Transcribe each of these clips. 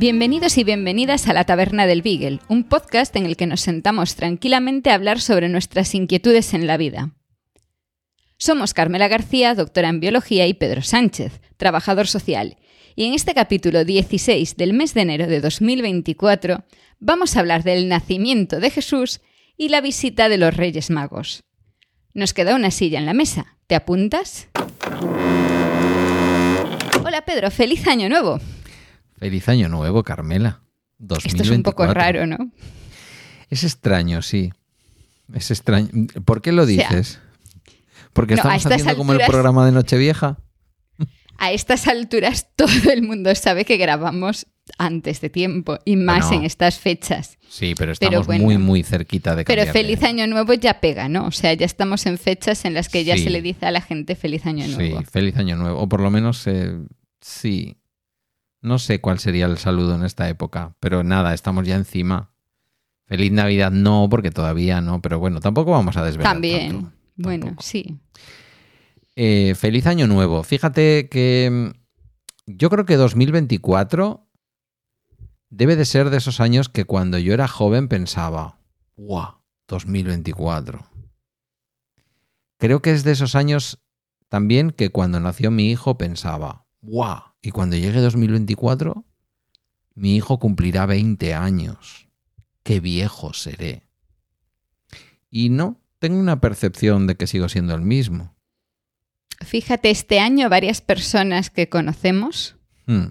Bienvenidos y bienvenidas a la Taberna del Beagle, un podcast en el que nos sentamos tranquilamente a hablar sobre nuestras inquietudes en la vida. Somos Carmela García, doctora en biología, y Pedro Sánchez, trabajador social. Y en este capítulo 16 del mes de enero de 2024 vamos a hablar del nacimiento de Jesús y la visita de los Reyes Magos. Nos queda una silla en la mesa. ¿Te apuntas? Hola Pedro, feliz año nuevo. Feliz año nuevo, Carmela. 2024. Esto es un poco raro, ¿no? Es extraño, sí. Es extraño. ¿Por qué lo dices? Porque no, estamos haciendo como el programa de Nochevieja. A estas alturas todo el mundo sabe que grabamos antes de tiempo y más Bueno. en estas fechas. Sí, pero estamos bueno. muy, muy cerquita de Pero feliz año nuevo ya pega, ¿no? O sea, ya estamos en fechas en las que ya Sí. se le dice a la gente feliz año Sí, nuevo. feliz año nuevo. O por lo menos, eh, sí. No sé cuál sería el saludo en esta época, pero nada, estamos ya encima. Feliz Navidad no, porque todavía no, pero bueno, tampoco vamos a desvelar. También. tanto. Bueno, Tampoco. sí. Eh, feliz año nuevo. Fíjate que mm, yo creo que 2024 debe de ser de esos años que cuando yo era joven pensaba, ¡guau! 2024. Creo que es de esos años también que cuando nació mi hijo pensaba, ¡guau! Y cuando llegue 2024, mi hijo cumplirá 20 años. ¡Qué viejo seré! Y no, tengo una percepción de que sigo siendo el mismo. Fíjate, este año varias personas que conocemos Hmm,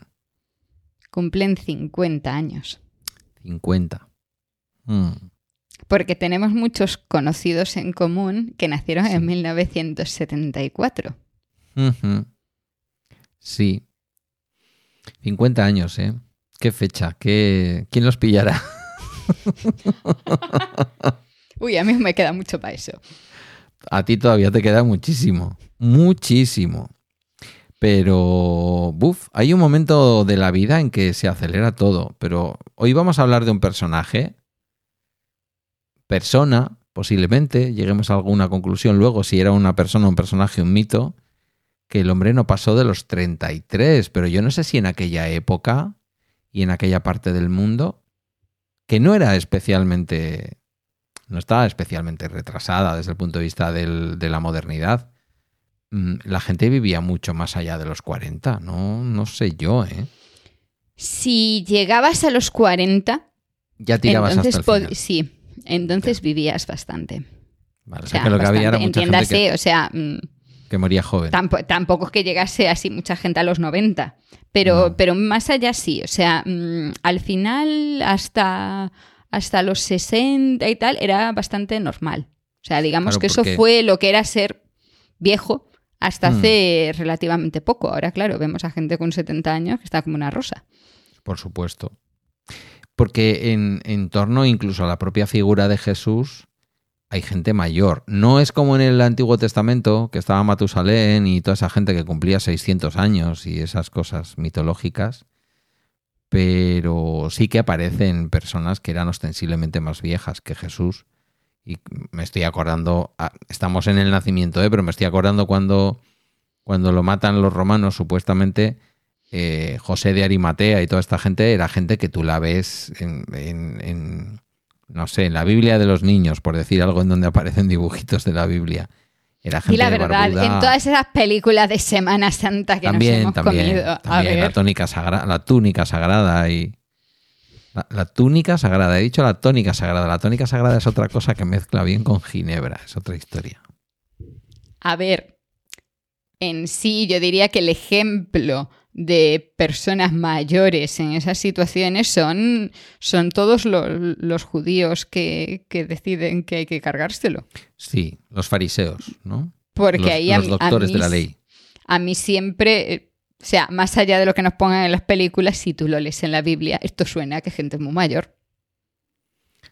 cumplen 50 años. 50. Hmm, Porque tenemos muchos conocidos en común que nacieron en 1974. ujú. Sí. 50 años, ¿eh? ¿Qué fecha? ¿Qué... ¿Quién los pillará? Uy, a mí me queda mucho para eso. A ti todavía te queda muchísimo. Muchísimo. Pero, buf, hay un momento de la vida en que se acelera todo. Pero hoy vamos a hablar de un personaje, persona, posiblemente, lleguemos a alguna conclusión luego, si era una persona, un personaje, un mito, que el hombre no pasó de los 33. Pero yo no sé si en aquella época y en aquella parte del mundo, que no era especialmente no estaba especialmente retrasada desde el punto de vista del- de la modernidad. Mm, La gente vivía mucho más allá de los 40, no, no sé yo, ¿eh? Si llegabas a los 40, Ya tirabas entonces hasta el final. sí, entonces vivías bastante. Vale, o O sea, que lo que había era mucha gente entiéndase, que, o sea, mm, que moría joven. tampo- tampoco es que llegase así mucha gente a los 90, pero, No. pero más allá sí, o sea, mm, al final hasta, hasta los 60 y tal era bastante normal. O sea, digamos Claro, que eso fue lo que era ser viejo hasta Mm. hace relativamente poco. Ahora, claro, vemos a gente con 70 años que está como una rosa. Por supuesto. Porque en, en torno incluso a la propia figura de Jesús hay gente mayor. No es como en el Antiguo Testamento, que estaba Matusalén y toda esa gente que cumplía 600 años y esas cosas mitológicas, pero sí que aparecen personas que eran ostensiblemente más viejas que Jesús. Y me estoy acordando, ah, estamos en el nacimiento, ¿eh? pero me estoy acordando cuando, cuando lo matan los romanos, supuestamente eh, José de Arimatea y toda esta gente era gente que tú la ves en, en- en, no sé, en la Biblia de los niños, por decir algo en donde aparecen dibujitos de la Biblia. Era gente Y la verdad, barbuda. en todas esas películas de Semana Santa que también, nos hemos también, comido. A también la ver, tónica sagrada, la túnica sagrada y la, la túnica sagrada. He dicho la tónica sagrada. La tónica sagrada es otra cosa que mezcla bien con Ginebra, es otra historia. a ver, en sí yo diría que el ejemplo de personas mayores en esas situaciones son, son todos los, los judíos que, que, deciden que hay que cargárselo. Sí, los fariseos, ¿no? Porque los, ahí los a, doctores a mí, de la ley. A mí siempre, o sea, más allá de lo que nos pongan en las películas, si tú lo lees en la Biblia, esto suena a que gente muy mayor.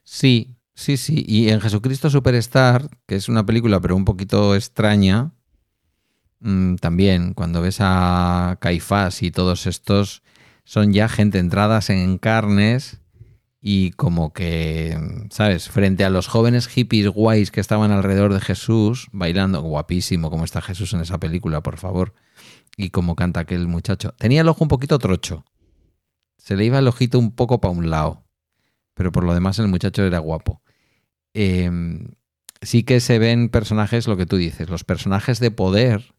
Sí, sí, sí. Y en Jesucristo Superstar, que es una película pero un poquito extraña, mmm, también cuando ves a Caifás y todos estos, son ya gente entradas en carnes y como que, ¿sabes? Frente a los jóvenes hippies guays que estaban alrededor de Jesús, bailando, guapísimo como está Jesús en esa película, por favor, y como canta aquel muchacho. Tenía el ojo un poquito trocho, se le iba el ojito un poco para un lado, pero por lo demás el muchacho era guapo. Eh, sí que se ven personajes, lo que tú dices, los personajes de poder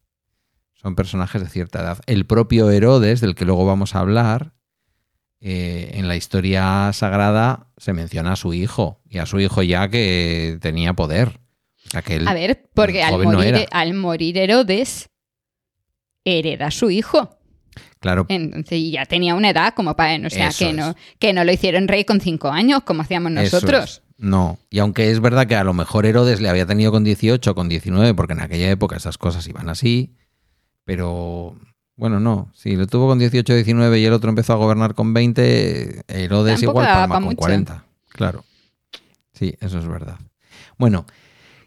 son personajes de cierta edad. El propio Herodes, del que luego vamos a hablar, eh, en la historia sagrada se menciona a su hijo, y a su hijo ya que tenía poder. Aquel a ver, porque al no morir, era. al morir Herodes, hereda a su hijo. Claro, Entonces ya tenía una edad como para, o sea, Eso que es. no, que no lo hicieron rey con cinco años, como hacíamos nosotros. No, y aunque es verdad que a lo mejor Herodes le había tenido con 18 o con 19, porque en aquella época esas cosas iban así, pero bueno, no, si lo tuvo con 18 o 19 y el otro empezó a gobernar con 20, Herodes Tampoco igual palma pa' con mucho. 40. Claro, sí, eso es verdad. Bueno,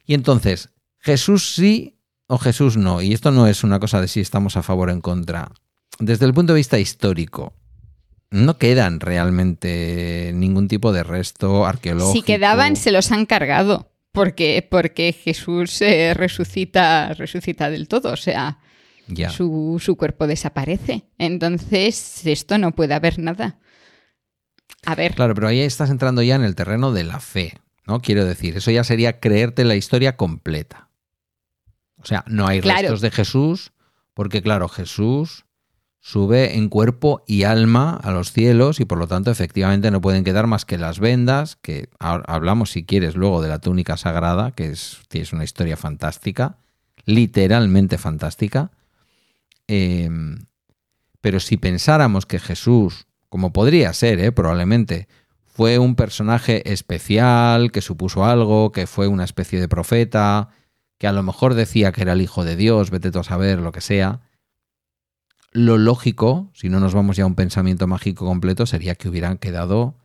y entonces, Jesús sí o Jesús no, y esto no es una cosa de si estamos a favor o en contra. Desde el punto de vista histórico, no quedan realmente ningún tipo de resto arqueológico. Si quedaban, se los han cargado. Porque, porque Jesús eh, resucita, resucita del todo. O sea, Su, su cuerpo desaparece. Entonces, esto no puede haber nada. A ver, Claro, pero ahí estás entrando ya en el terreno de la fe, ¿no? Quiero decir, eso ya sería creerte la historia completa. O sea, no hay Claro. restos de Jesús, porque claro, Jesús sube en cuerpo y alma a los cielos y por lo tanto efectivamente no pueden quedar más que las vendas, que hablamos si quieres luego de la túnica sagrada, que es, que es una historia fantástica, literalmente fantástica. Eh, pero si pensáramos que Jesús, como podría ser, ¿eh? probablemente, fue un personaje especial, que supuso algo, que fue una especie de profeta, que a lo mejor decía que era el Hijo de Dios, vete tú a saber, lo que sea, lo lógico, si no nos vamos ya a un pensamiento mágico completo, sería que hubieran quedado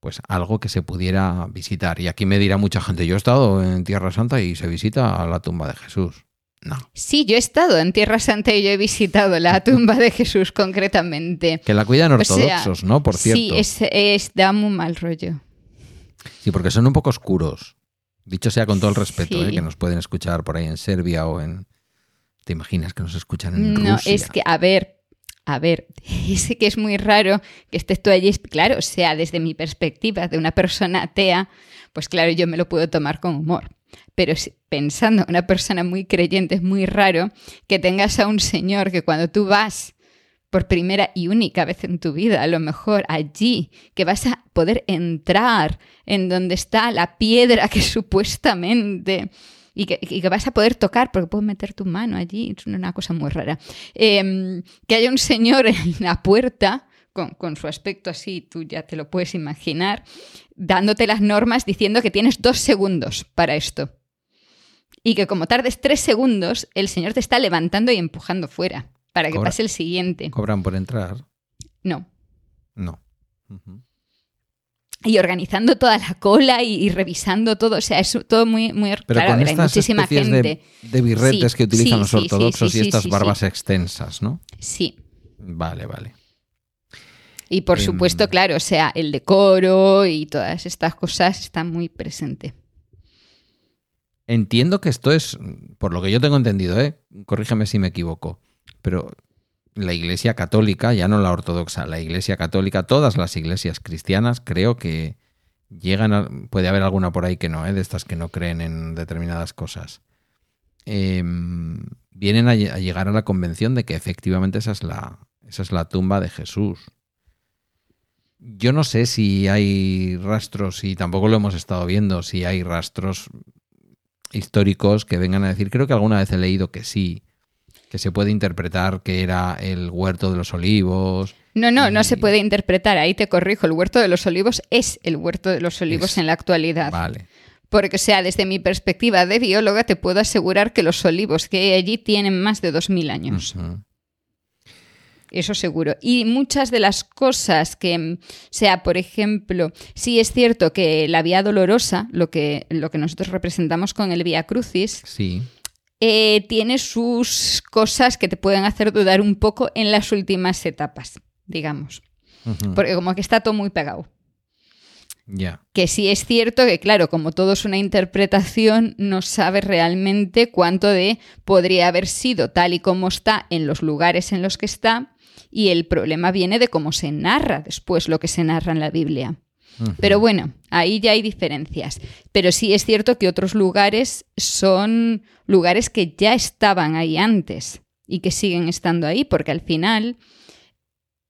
pues algo que se pudiera visitar. Y aquí me dirá mucha gente, yo he estado en Tierra Santa y se visita a la tumba de Jesús. No, sí, yo he estado en Tierra Santa y yo he visitado la tumba de Jesús concretamente. que la cuidan O sea, ortodoxos, ¿no? Por cierto. Sí, es, es, da muy mal rollo. Sí, porque son un poco oscuros. Dicho sea con todo el respeto, Sí. ¿eh? que nos pueden escuchar por ahí en Serbia o en... ¿Te imaginas que nos escuchan en No, Rusia? es que, a ver, a ver, es que es muy raro que estés tú allí. Claro, o sea, desde mi perspectiva de una persona atea, pues claro, yo me lo puedo tomar con humor. Pero pensando en una persona muy creyente, es muy raro que tengas a un señor que cuando tú vas por primera y única vez en tu vida, a lo mejor allí, que vas a poder entrar en donde está la piedra que supuestamente y que, vas a poder tocar porque puedes meter tu mano allí, es una cosa muy rara. Eh, que haya un señor en la puerta con, con su aspecto así, tú ya te lo puedes imaginar, dándote las normas diciendo que tienes dos segundos para esto. Y que como tardes tres segundos, el señor te está levantando y empujando fuera para que Cobra- pase el siguiente. ¿Cobran por entrar? No. No. Y organizando toda la cola y, y revisando todo. O sea, es todo muy, muy Pero claro, a con ver, hay muchísima gente. de, de birretes Sí, que utilizan sí, los ortodoxos sí, y estas barbas extensas, ¿no? Sí. Vale, vale. Y por Em. supuesto, claro, o sea, el decoro y todas estas cosas están muy presentes. Entiendo que esto es, por lo que yo tengo entendido, ¿eh? corrígeme si me equivoco, pero la Iglesia Católica, ya no la ortodoxa, la Iglesia Católica, todas las iglesias cristianas, creo que llegan a, puede haber alguna por ahí que no, ¿eh? de estas que no creen en determinadas cosas, eh, vienen a, a llegar a la convención de que efectivamente esa es la, esa es la tumba de Jesús. Yo no sé si hay rastros, y tampoco lo hemos estado viendo, si hay rastros históricos que vengan a decir, creo que alguna vez he leído que sí, Que se puede interpretar que era el huerto de los olivos. No, no, no se puede interpretar. Ahí te corrijo. El huerto de los olivos es el huerto de los olivos Es- en la actualidad. Vale. Porque, o sea, desde mi perspectiva de bióloga, te puedo asegurar que los olivos que hay allí tienen más de 2.000 años. Eso seguro. Y muchas de las cosas que, mm, sea, por ejemplo, sí es cierto que la vía dolorosa, lo que, lo que nosotros representamos con el Vía Crucis, Sí. eh, tiene sus cosas que te pueden hacer dudar un poco en las últimas etapas, digamos. Porque como que está todo muy pegado. Ya. Que sí es cierto que, claro, como todo es una interpretación, no sabes realmente cuánto de podría haber sido tal y como está en los lugares en los que está, y el problema viene de cómo se narra después lo que se narra en la Biblia. Pero bueno, ahí ya hay diferencias. Pero sí es cierto que otros lugares son lugares que ya estaban ahí antes y que siguen estando ahí, porque al final,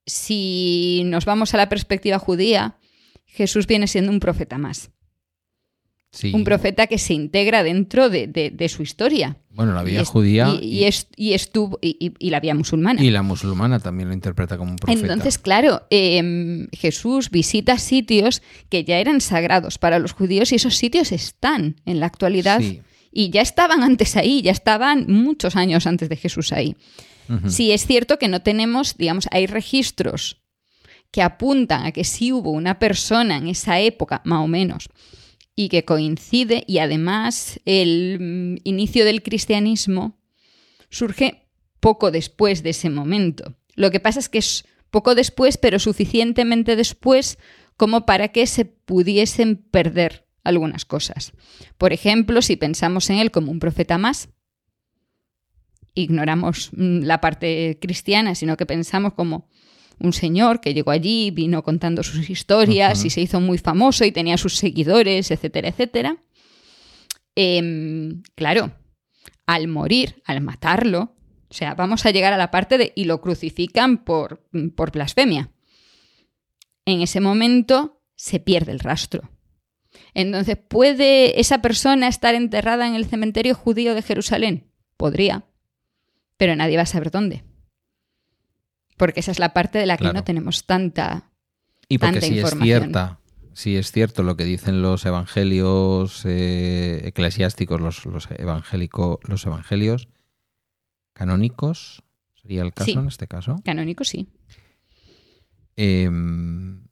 si nos vamos a la perspectiva judía, Jesús viene siendo un profeta más. Sí. Un profeta que se integra dentro de, de- de su historia. Bueno, la vía judía y, y es- y estuvo, y, la vía musulmana. y la musulmana también lo interpreta como un profeta. Entonces, claro, eh, Jesús visita sitios que ya eran sagrados para los judíos y esos sitios están en la actualidad Sí. y ya estaban antes ahí, ya estaban muchos años antes de Jesús ahí. Sí es cierto que no tenemos, digamos, hay registros que apuntan a que sí hubo una persona en esa época, más o menos, y que coincide, y además el mm, inicio del cristianismo surge poco después de ese momento. Lo que pasa es que es poco después, pero suficientemente después como para que se pudiesen perder algunas cosas. Por ejemplo, si pensamos en él como un profeta más, ignoramos mm, la parte cristiana, sino que pensamos como un señor que llegó allí, vino contando sus historias y se hizo muy famoso y tenía sus seguidores, etcétera, etcétera. Em, claro, al morir, al matarlo, o sea, vamos a llegar a la parte de y lo crucifican por, por blasfemia. En ese momento se pierde el rastro. Entonces, ¿puede esa persona estar enterrada en el cementerio judío de Jerusalén? Podría, pero nadie va a saber dónde. Porque esa es la parte de la que Claro. no tenemos tanta... Y porque tanta si es información. cierta, si es cierto lo que dicen los evangelios eh, eclesiásticos, los, los, evangélico, los evangelios canónicos, sería el caso Sí. en este caso. Canónico, sí. Em,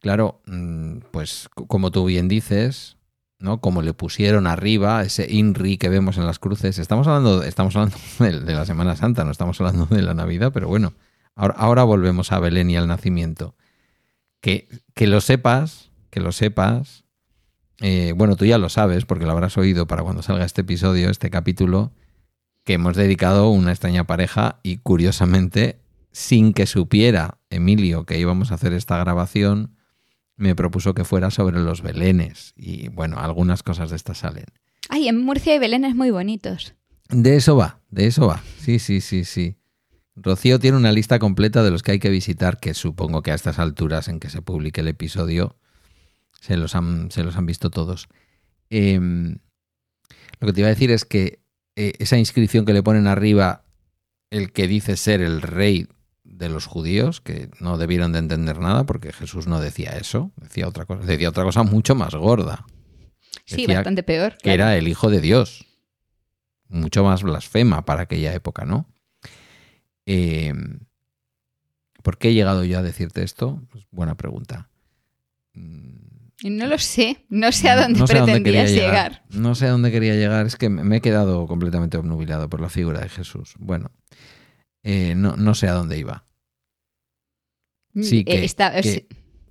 claro, mm, pues como tú bien dices, ¿no? Como le pusieron arriba ese INRI que vemos en las cruces. Estamos hablando, estamos hablando de, la Semana Santa, no estamos hablando de la Navidad, pero bueno, ahora, ahora volvemos a Belén y al nacimiento. Que, que lo sepas, que lo sepas. eh, bueno, tú ya lo sabes, porque lo habrás oído para cuando salga este episodio, este capítulo, que hemos dedicado una extraña pareja y curiosamente, sin que supiera Emilio que íbamos a hacer esta grabación, me propuso que fuera sobre los belenes. Y bueno, algunas cosas de estas salen. Ay, en Murcia hay belenes muy bonitos. De eso va, de eso va. Sí, sí, sí, sí. Rocío tiene una lista completa de los que hay que visitar, que supongo que a estas alturas en que se publique el episodio se los han, se los han visto todos. Em, lo que te iba a decir es que eh, esa inscripción que le ponen arriba, el que dice ser el rey de los judíos, que no debieron de entender nada porque Jesús no decía eso, decía otra cosa, decía otra cosa mucho más gorda Sí, bastante peor. que claro. era el hijo de Dios. Mucho más blasfema para aquella época, ¿no? Eh, ¿Por qué he llegado yo a decirte esto? Pues buena pregunta. Mm, No lo sé, no sé a dónde no sé a dónde quería pretendías llegar. No sé a dónde quería llegar. Es que me me he quedado completamente obnubilado por la figura de Jesús. Bueno, eh, no, no sé a dónde iba. Sí, Eh, que- está- que-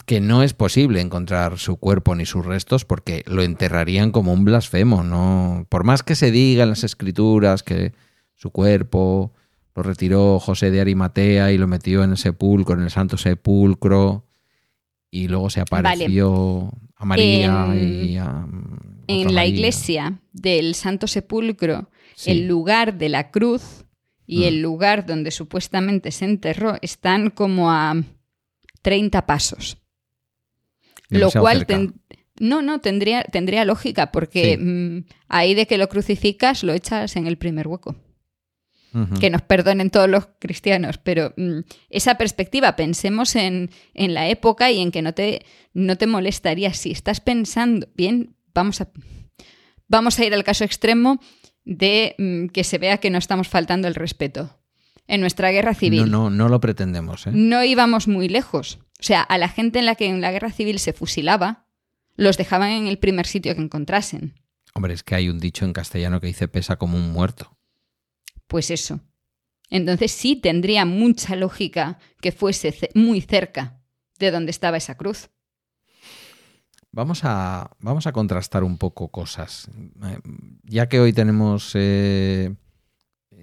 que no es posible encontrar su cuerpo ni sus restos porque lo enterrarían como un blasfemo, no por más que se diga en las escrituras que su cuerpo lo retiró José de Arimatea y lo metió en el sepulcro, en el santo sepulcro y luego se apareció a María En- y a en la María. iglesia del Santo Sepulcro, Sí. el lugar de la cruz y Mm. el lugar donde supuestamente se enterró están como a 30 pasos. Lo cual ten- no, no, tendría, tendría lógica, porque Sí. mm, ahí de que lo crucificas lo echas en el primer hueco. Que nos perdonen todos los cristianos, pero mm, esa perspectiva, pensemos en, en la época y en que no te, no te molestaría si estás pensando, bien, vamos a, vamos a ir al caso extremo de mm, que se vea que no estamos faltando el respeto. En nuestra guerra civil No, no, no lo pretendemos, ¿eh? no íbamos muy lejos. O sea, a la gente en la que en la guerra civil se fusilaba, los dejaban en el primer sitio que encontrasen. Hombre, es que hay un dicho en castellano que dice pesa como un muerto. Pues eso. Entonces sí tendría mucha lógica que fuese ce- muy cerca de donde estaba esa cruz. Vamos a, vamos a contrastar un poco cosas. Eh, Ya que hoy tenemos eh,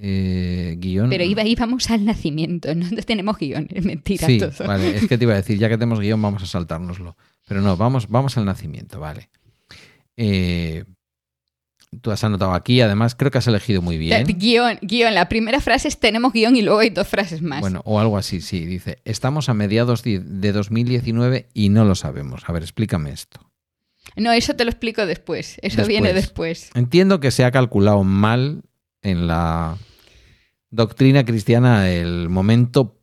eh, guion. Pero iba, íbamos al nacimiento, no tenemos guiones, mentira Sí, todo. vale, es que te iba a decir, ya que tenemos guion, vamos a saltárnoslo. Pero no, vamos, vamos al nacimiento, vale. Eh, tú has anotado aquí, además creo que has elegido muy bien. Guión, guion. La primera frase es tenemos guion y luego hay dos frases más. Bueno, o algo así, sí. Dice, estamos a mediados di- de 2019 y no lo sabemos. A ver, explícame esto. No, eso te lo explico después. Eso viene después. Entiendo que se ha calculado mal en la doctrina cristiana el momento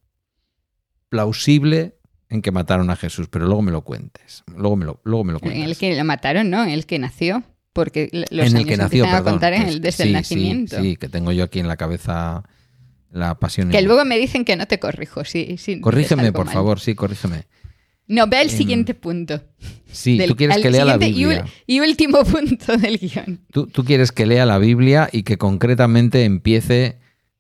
plausible en que mataron a Jesús, pero luego me lo cuentes. Luego me lo, luego me lo En el que lo mataron, ¿no? En el que nació. Porque los en el que nació, a perdón. contar en Pues el- desde sí, el nacimiento. Sí, que tengo yo aquí en la cabeza la pasión. Que y- luego me dicen que no te corrijo. Sí, sí, Corrígeme, por mal. favor, sí, corrígeme. No, ve al siguiente punto. Sí, Del- tú quieres que lea la Biblia. Y, último punto del guion. Tú, tú quieres que lea la Biblia y que concretamente empiece.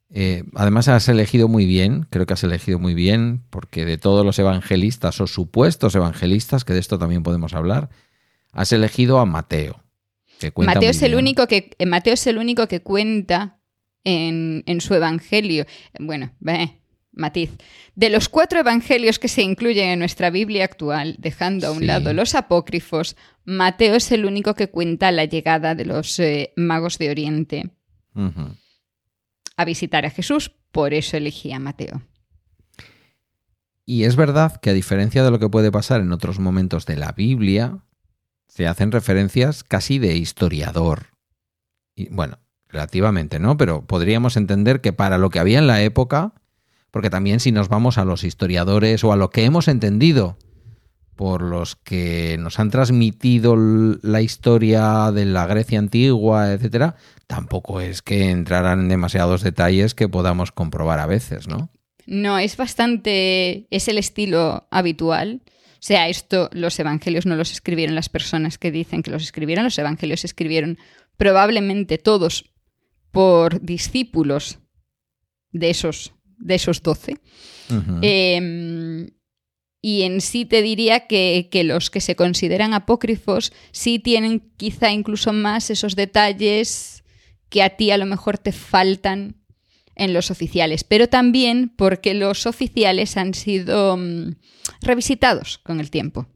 Eh, además, has elegido muy bien, creo que has elegido muy bien, porque de todos los evangelistas o supuestos evangelistas, que de esto también podemos hablar, has elegido a Mateo. Que Mateo es, el único que, eh, Mateo es el único que cuenta en, en su evangelio. Bueno, ve, matiz. De los cuatro evangelios que se incluyen en nuestra Biblia actual, dejando a un Sí. lado los apócrifos, Mateo es el único que cuenta la llegada de los eh, magos de Oriente. A visitar a Jesús. Por eso elegí a Mateo. Y es verdad que a diferencia de lo que puede pasar en otros momentos de la Biblia, se hacen referencias casi de historiador. Y, bueno, relativamente, ¿no? Pero podríamos entender que para lo que había en la época, porque también si nos vamos a los historiadores o a lo que hemos entendido por los que nos han transmitido la historia de la Grecia antigua, etcétera, tampoco es que entraran en demasiados detalles que podamos comprobar a veces, ¿no? No, es bastante. es el estilo habitual. O sea, esto, los evangelios no los escribieron las personas que dicen que los escribieron, los evangelios se escribieron probablemente todos por discípulos de esos, de esos doce. Eh, y en sí te diría que, que los que se consideran apócrifos sí tienen quizá incluso más esos detalles que a ti a lo mejor te faltan en los oficiales, pero también porque los oficiales han sido mm, revisitados con el tiempo.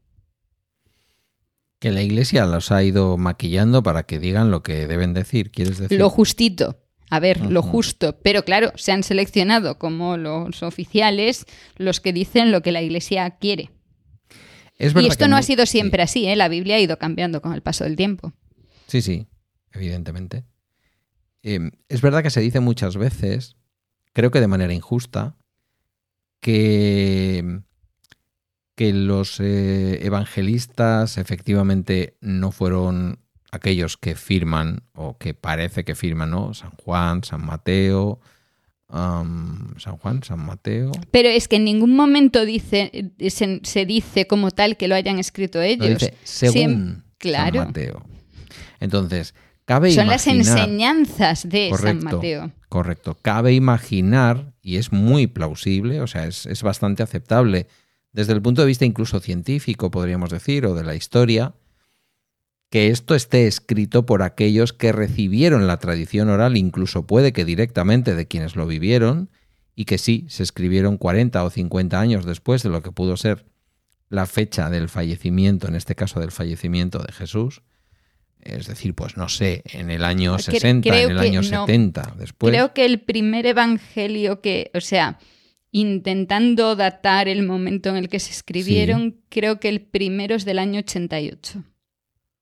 Que la iglesia los ha ido maquillando para que digan lo que deben decir, ¿quieres decir? Lo justito. A ver, lo justo. Pero claro, se han seleccionado como los oficiales los que dicen lo que la iglesia quiere. Es Y esto no ha sido siempre sí. así, ¿eh? La Biblia ha ido cambiando con el paso del tiempo. Sí, sí, evidentemente. Eh, es verdad que se dice muchas veces, creo que de manera injusta, que, que los eh, evangelistas efectivamente no fueron aquellos que firman o que parece que firman, ¿no? San Juan, San Mateo, San Juan, San Mateo. Pero es que en ningún momento dice, se, se dice como tal que lo hayan escrito ellos. dice según Siem- claro. San Mateo. Entonces, cabe Son las enseñanzas de Correcto. San Mateo. Correcto. Cabe imaginar, y es muy plausible, o sea, es, es bastante aceptable desde el punto de vista incluso científico, podríamos decir, o de la historia, que esto esté escrito por aquellos que recibieron la tradición oral, incluso puede que directamente de quienes lo vivieron, y que sí, se escribieron 40 o 50 años después de lo que pudo ser la fecha del fallecimiento, en este caso del fallecimiento de Jesús. Es decir, pues no sé, en el año Cre- 60, creo en el año no. 70 después. Creo que el primer evangelio que, o sea, intentando datar el momento en el que se escribieron, creo que el primero es del año 88.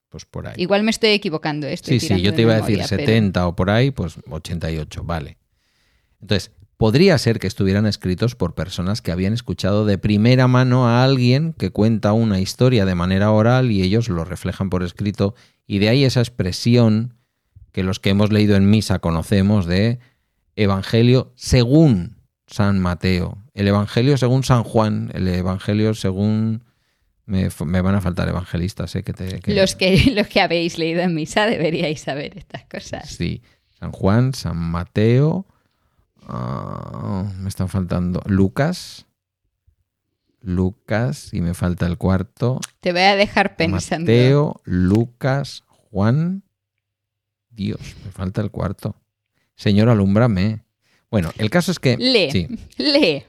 Pues por ahí. Igual me estoy equivocando. Estoy Sí, sí, yo te iba a decir pero- 70 o por ahí, pues 88, vale. Entonces, podría ser que estuvieran escritos por personas que habían escuchado de primera mano a alguien que cuenta una historia de manera oral y ellos lo reflejan por escrito. Y de ahí esa expresión que los que hemos leído en misa conocemos de Evangelio según San Mateo, el Evangelio según San Juan, el Evangelio según... Me, me van a faltar evangelistas, ¿eh? Que te, que- Los, que, los que habéis leído en misa deberíais saber estas cosas. Sí, San Juan, San Mateo, ah, me están faltando Lucas, Lucas, y me falta el cuarto, Te voy a dejar pensando. Mateo, Lucas, Juan, Dios, me falta el cuarto. Señor, alúmbrame. Bueno, el caso es que... Lee, sí, lee.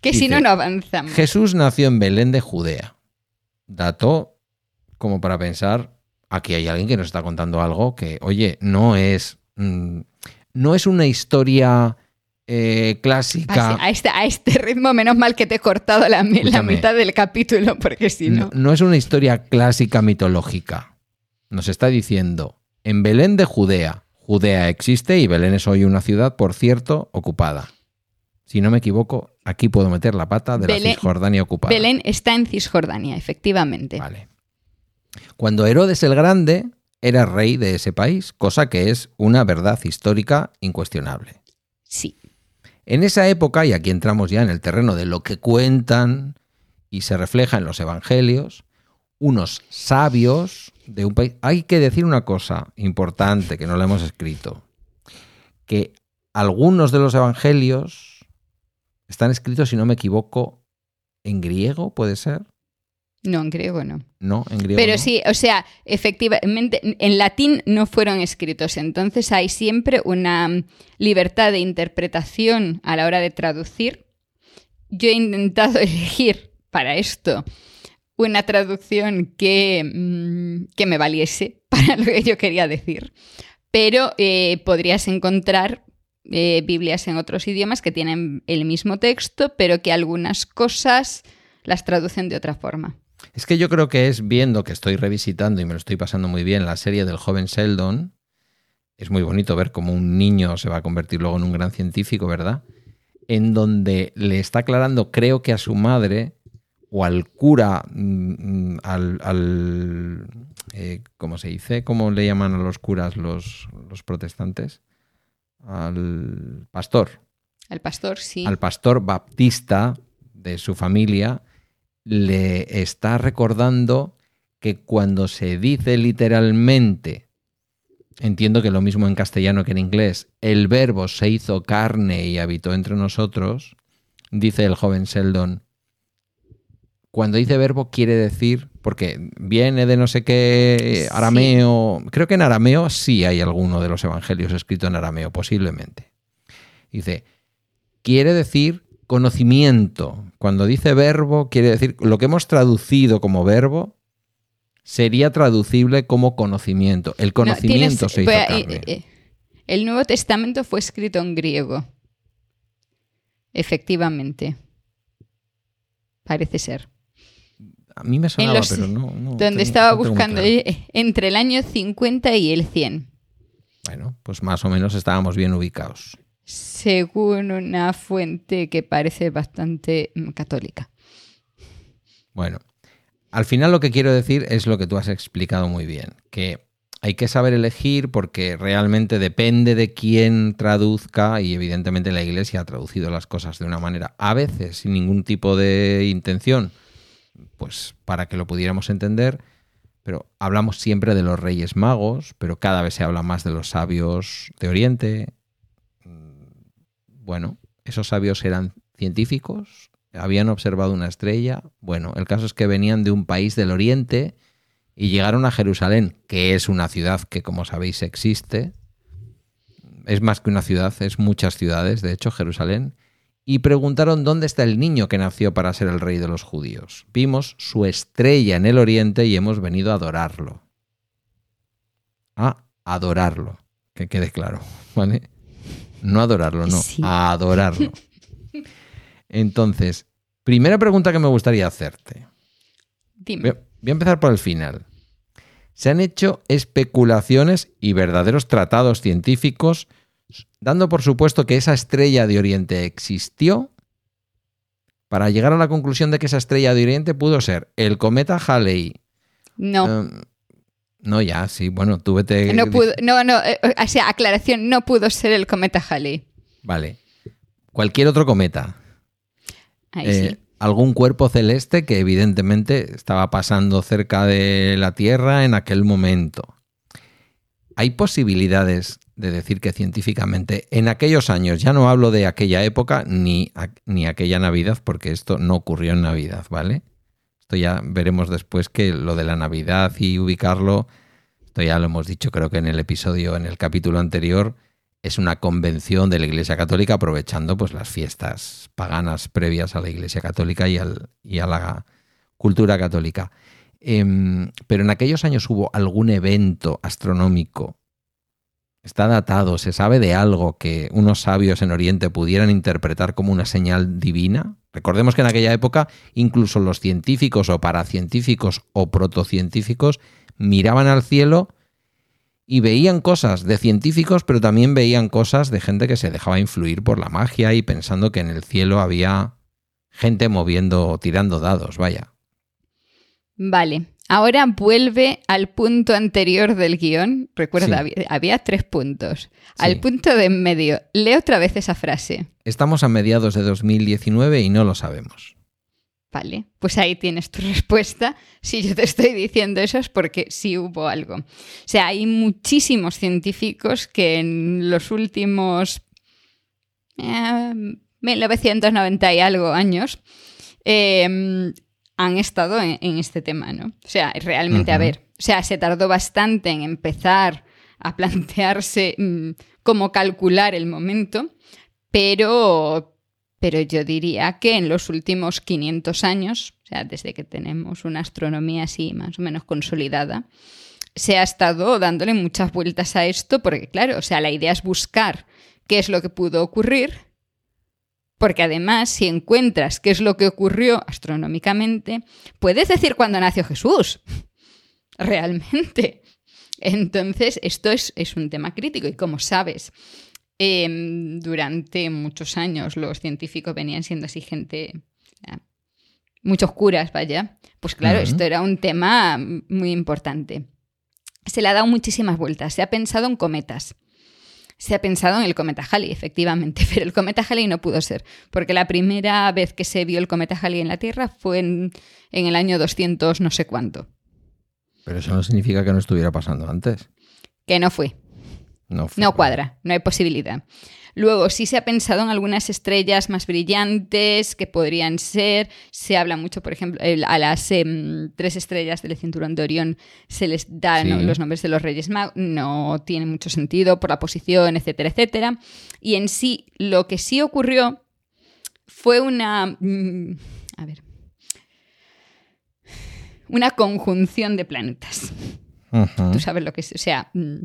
Que si no, no avanzamos. Jesús nació en Belén de Judea. Dato como para pensar, aquí hay alguien que nos está contando algo que, oye, no es, mm, no es una historia eh, clásica. Así, a, este, a este ritmo, menos mal que te he cortado la, mitad del capítulo, porque si no. no, no es una historia clásica mitológica. Nos está diciendo, en Belén de Judea, Judea existe y Belén es hoy una ciudad, por cierto, ocupada. Si no me equivoco, aquí puedo meter la pata de la Cisjordania ocupada. Belén está en Cisjordania, efectivamente. Vale. Cuando Herodes el Grande era rey de ese país, cosa que es una verdad histórica incuestionable. Sí. En esa época, y aquí entramos ya en el terreno de lo que cuentan y se refleja en los evangelios, unos sabios de un país... Hay que decir una cosa importante que no la hemos escrito, que algunos de los evangelios están escritos, si no me equivoco, en griego, ¿puede ser? No, en griego no. No, en griego. Pero no. sí, o sea, efectivamente, en latín no fueron escritos, entonces hay siempre una mm, libertad de interpretación a la hora de traducir. Yo he intentado elegir para esto una traducción que, mm, que me valiese para lo que yo quería decir, pero eh, podrías encontrar eh, Biblias en otros idiomas que tienen el mismo texto, pero que algunas cosas las traducen de otra forma. Es que yo creo que es viendo que estoy revisitando y me lo estoy pasando muy bien la serie del joven Sheldon. Es muy bonito ver cómo un niño se va a convertir luego en un gran científico, ¿verdad? En donde le está aclarando, creo que a su madre o al cura, mm, mm, al, al, eh, ¿cómo se dice? ¿Cómo le llaman a los curas los, los protestantes? Al pastor El pastor, sí. al pastor baptista de su familia le está recordando que cuando se dice literalmente, entiendo que lo mismo en castellano que en inglés, el verbo se hizo carne y habitó entre nosotros, dice el joven Sheldon, cuando dice verbo quiere decir, porque viene de no sé qué Sí. arameo, creo que en arameo sí hay alguno de los evangelios escrito en arameo, posiblemente. Dice, quiere decir conocimiento. Cuando dice verbo, quiere decir lo que hemos traducido como verbo sería traducible como conocimiento. El No, conocimiento tienes- se hizo pues, carne. eh, eh, el Nuevo Testamento fue escrito en griego. Efectivamente. Parece ser. A mí me sonaba, los- pero no. no Donde tengo- estaba no buscando claro. eh, entre el año 50 y el 100. Bueno, pues más o menos estábamos bien ubicados. Según una fuente que parece bastante mm, católica. Bueno, al final lo que quiero decir es lo que tú has explicado muy bien, que hay que saber elegir porque realmente depende de quién traduzca y evidentemente la iglesia ha traducido las cosas de una manera, a veces sin ningún tipo de intención, pues para que lo pudiéramos entender, pero hablamos siempre de los reyes magos, pero cada vez se habla más de los sabios de Oriente. Bueno, esos sabios eran científicos, habían observado una estrella. Bueno, el caso es que venían de un país del Oriente y llegaron a Jerusalén, que es una ciudad que, como sabéis, existe. Es más que una ciudad, es muchas ciudades, de hecho, Jerusalén. Y preguntaron dónde está el niño que nació para ser el rey de los judíos. Vimos su estrella en el Oriente y hemos venido a adorarlo. A adorarlo, que quede claro, ¿vale? No adorarlo, no, Sí. a adorarlo. Entonces, primera pregunta que me gustaría hacerte. Dime. Voy a, empezar por el final. Se han hecho especulaciones y verdaderos tratados científicos dando por supuesto que esa estrella de Oriente existió, para llegar a la conclusión de que esa estrella de Oriente pudo ser el cometa Halley. No. Um, no, ya, sí, bueno, tú vete. No, pudo, no, no, eh, o sea, aclaración, no pudo ser el cometa Halley. Vale. Cualquier otro cometa. Ahí Eh, sí. Algún cuerpo celeste que evidentemente estaba pasando cerca de la Tierra en aquel momento. Hay posibilidades de decir que científicamente en aquellos años, ya no hablo de aquella época ni, a- ni aquella Navidad, porque esto no ocurrió en Navidad, ¿vale? Esto ya veremos después que lo de la Navidad y ubicarlo, esto ya lo hemos dicho creo que en el episodio, en el capítulo anterior, es una convención de la Iglesia Católica aprovechando pues las fiestas paganas previas a la Iglesia Católica y, al- y a la cultura católica. Em, pero en aquellos años hubo algún evento astronómico, está datado, se sabe de algo que unos sabios en Oriente pudieran interpretar como una señal divina. Recordemos que en aquella época incluso los científicos o paracientíficos o protocientíficos miraban al cielo y veían cosas de científicos, pero también veían cosas de gente que se dejaba influir por la magia y pensando que en el cielo había gente moviendo, tirando dados, vaya. Vale. Ahora vuelve al punto anterior del guion. Recuerda, Sí. había, había tres puntos. Al Sí. punto de en medio. Lee otra vez esa frase. Estamos a mediados de 2019 y no lo sabemos. Vale, pues ahí tienes tu respuesta. Si yo te estoy diciendo eso es porque sí hubo algo. O sea, hay muchísimos científicos que en los últimos eh, 1990 y algo años eh, han estado en, en este tema, ¿no? O sea, realmente, a ver, o sea, se tardó bastante en empezar a plantearse mm, cómo calcular el momento, pero, pero yo diría que en los últimos 500 años, o sea, desde que tenemos una astronomía así más o menos consolidada, se ha estado dándole muchas vueltas a esto, porque claro, o sea, la idea es buscar qué es lo que pudo ocurrir, porque además, si encuentras qué es lo que ocurrió astronómicamente, puedes decir cuándo nació Jesús. Realmente. Entonces, esto es, es un tema crítico y como sabes, em, durante muchos años los científicos venían siendo así gente, eh, muchos curas, vaya, pues claro, esto era un tema muy importante. Se le ha dado muchísimas vueltas, se ha pensado en cometas. Se ha pensado en el cometa Halley, efectivamente, pero el cometa Halley no pudo ser, porque la primera vez que se vio el cometa Halley en la Tierra fue en, en el año 200 no sé cuánto, Pero eso no significa que no estuviera pasando antes. que no fue. No, fue. No cuadra, no hay posibilidad. Luego, sí se ha pensado en algunas estrellas más brillantes que podrían ser. Se habla mucho, por ejemplo, a las em, tres estrellas del cinturón de Orión se les dan Sí. los nombres de los Reyes Magos. No tiene mucho sentido por la posición, etcétera, etcétera. Y en sí, lo que sí ocurrió fue una. mm, a ver. Una conjunción de planetas. Tú sabes lo que es. O sea, mm,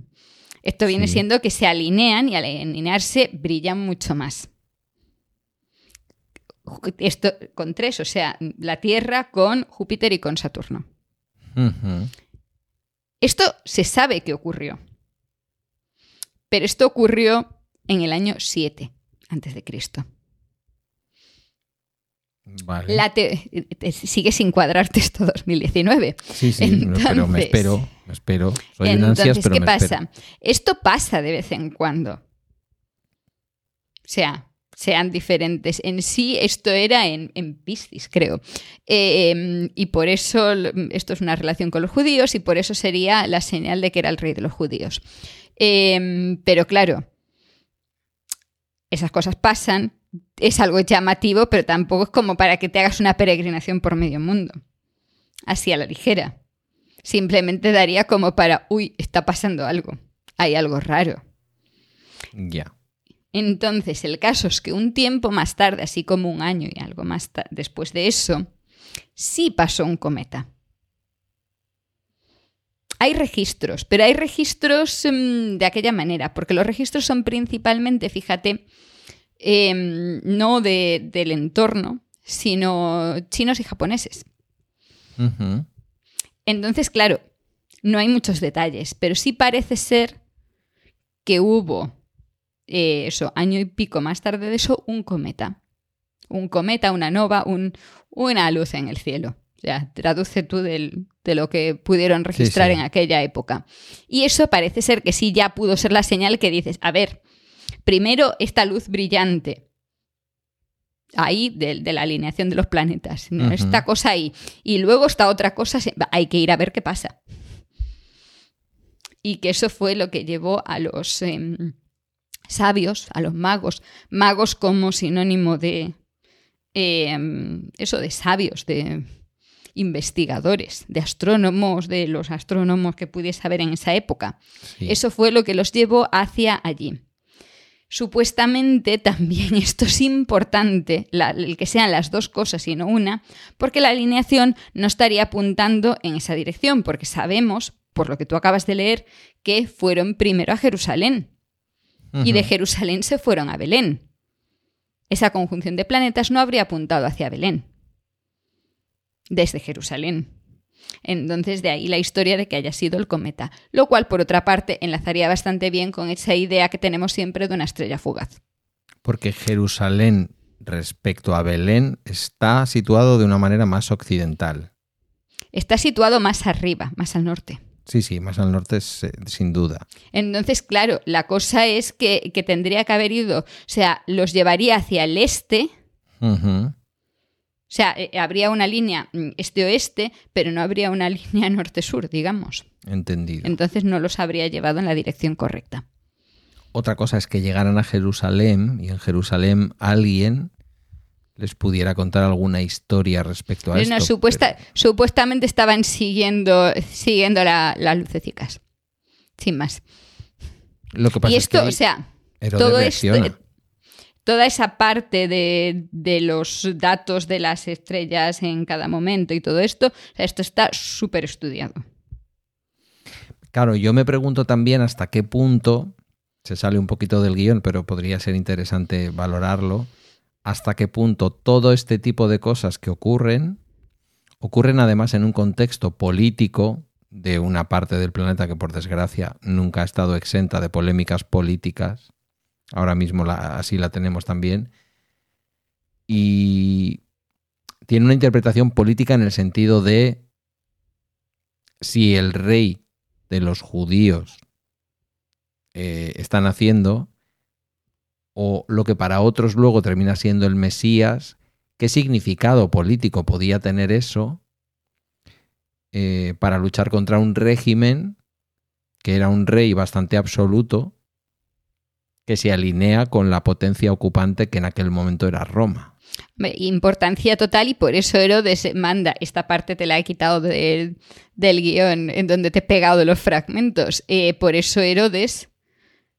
esto viene Sí. siendo que se alinean y al alinearse brillan mucho más. Esto con tres, o sea, la Tierra con Júpiter y con Saturno. Esto se sabe que ocurrió. Pero esto ocurrió en el año 7 antes de Cristo. Vale. La te- te- sigue sin cuadrarte esto 2019. Sí, sí, no, pero me Entonces- espero, me espero. Soy Entonces, ansias, pero ¿qué me pasa? espero. Esto pasa de vez en cuando. O sea, sean diferentes. En sí, esto era en, en Piscis, creo. Eh, y por eso esto es una relación con los judíos y por eso sería la señal de que era el rey de los judíos. Eh, pero claro, esas cosas pasan, es algo llamativo, pero tampoco es como para que te hagas una peregrinación por medio mundo. Así a la ligera. Simplemente daría como para, uy, está pasando algo. Hay algo raro. Ya. Entonces, el caso es que un tiempo más tarde, así como un año y algo más después de eso, sí pasó un cometa. Hay registros, pero hay registros mm, de aquella manera, porque los registros son principalmente, fíjate, em, no de- del entorno, sino chinos y japoneses. Entonces, claro, no hay muchos detalles, pero sí parece ser que hubo eh, eso, año y pico más tarde de eso, un cometa. Un cometa, una nova, un, una luz en el cielo. O sea, traduce tú del, de lo que pudieron registrar Sí, sí. en aquella época. Y eso parece ser que sí ya pudo ser la señal que dices, a ver, primero esta luz brillante ahí de, de la alineación de los planetas, esta cosa ahí, y luego esta otra cosa, hay que ir a ver qué pasa. Y que eso fue lo que llevó a los em, sabios, a los magos, magos como sinónimo de em, eso, de sabios, de investigadores, de astrónomos, de los astrónomos que pudiese haber en esa época. Sí. Eso fue lo que los llevó hacia allí. Supuestamente también esto es importante, la- el que sean las dos cosas y no una, porque la alineación no estaría apuntando en esa dirección, porque sabemos, por lo que tú acabas de leer, que fueron primero a Jerusalén y de. Jerusalén se fueron a Belén. Esa conjunción de planetas no habría apuntado hacia Belén, desde Jerusalén. Entonces, de ahí la historia de que haya sido el cometa, lo cual, por otra parte, enlazaría bastante bien con esa idea que tenemos siempre de una estrella fugaz. Porque Jerusalén respecto a Belén está situado de una manera más occidental. Está situado más arriba, más al norte. Sí, sí, más al norte es, eh, sin duda. Entonces, claro, la cosa es que, que tendría que haber ido, o sea, los llevaría hacia el este. O sea, eh, habría una línea mm, este-oeste, pero no habría una línea norte-sur, digamos. Entendido. Entonces no los habría llevado en la dirección correcta. Otra cosa es que llegaran a Jerusalén y en Jerusalén alguien les pudiera contar alguna historia respecto a No, esto. no, supuesta- Supuestamente estaban siguiendo, siguiendo la- las lucecicas. Sin más. Lo que pasa Y es esto, que o sea, todo esto, toda esa parte de, los datos de las estrellas en cada momento y todo esto, esto está súper estudiado. Claro, yo me pregunto también hasta qué punto, se sale un poquito del guion, pero podría ser interesante valorarlo, hasta qué punto todo este tipo de cosas que ocurren, ocurren además en un contexto político de una parte del planeta que por desgracia nunca ha estado exenta de polémicas políticas. Ahora mismo así la tenemos también. Y tiene una interpretación política en el sentido de si el rey de los judíos eh, están haciendo, o lo que para otros luego termina siendo el Mesías, ¿qué significado político podía tener eso eh, para luchar contra un régimen que era un rey bastante absoluto, que se alinea con la potencia ocupante que en aquel momento era Roma? Importancia total y por eso Herodes manda, esta parte te la he quitado del- del guion en donde te he pegado los fragmentos, Eh, por eso Herodes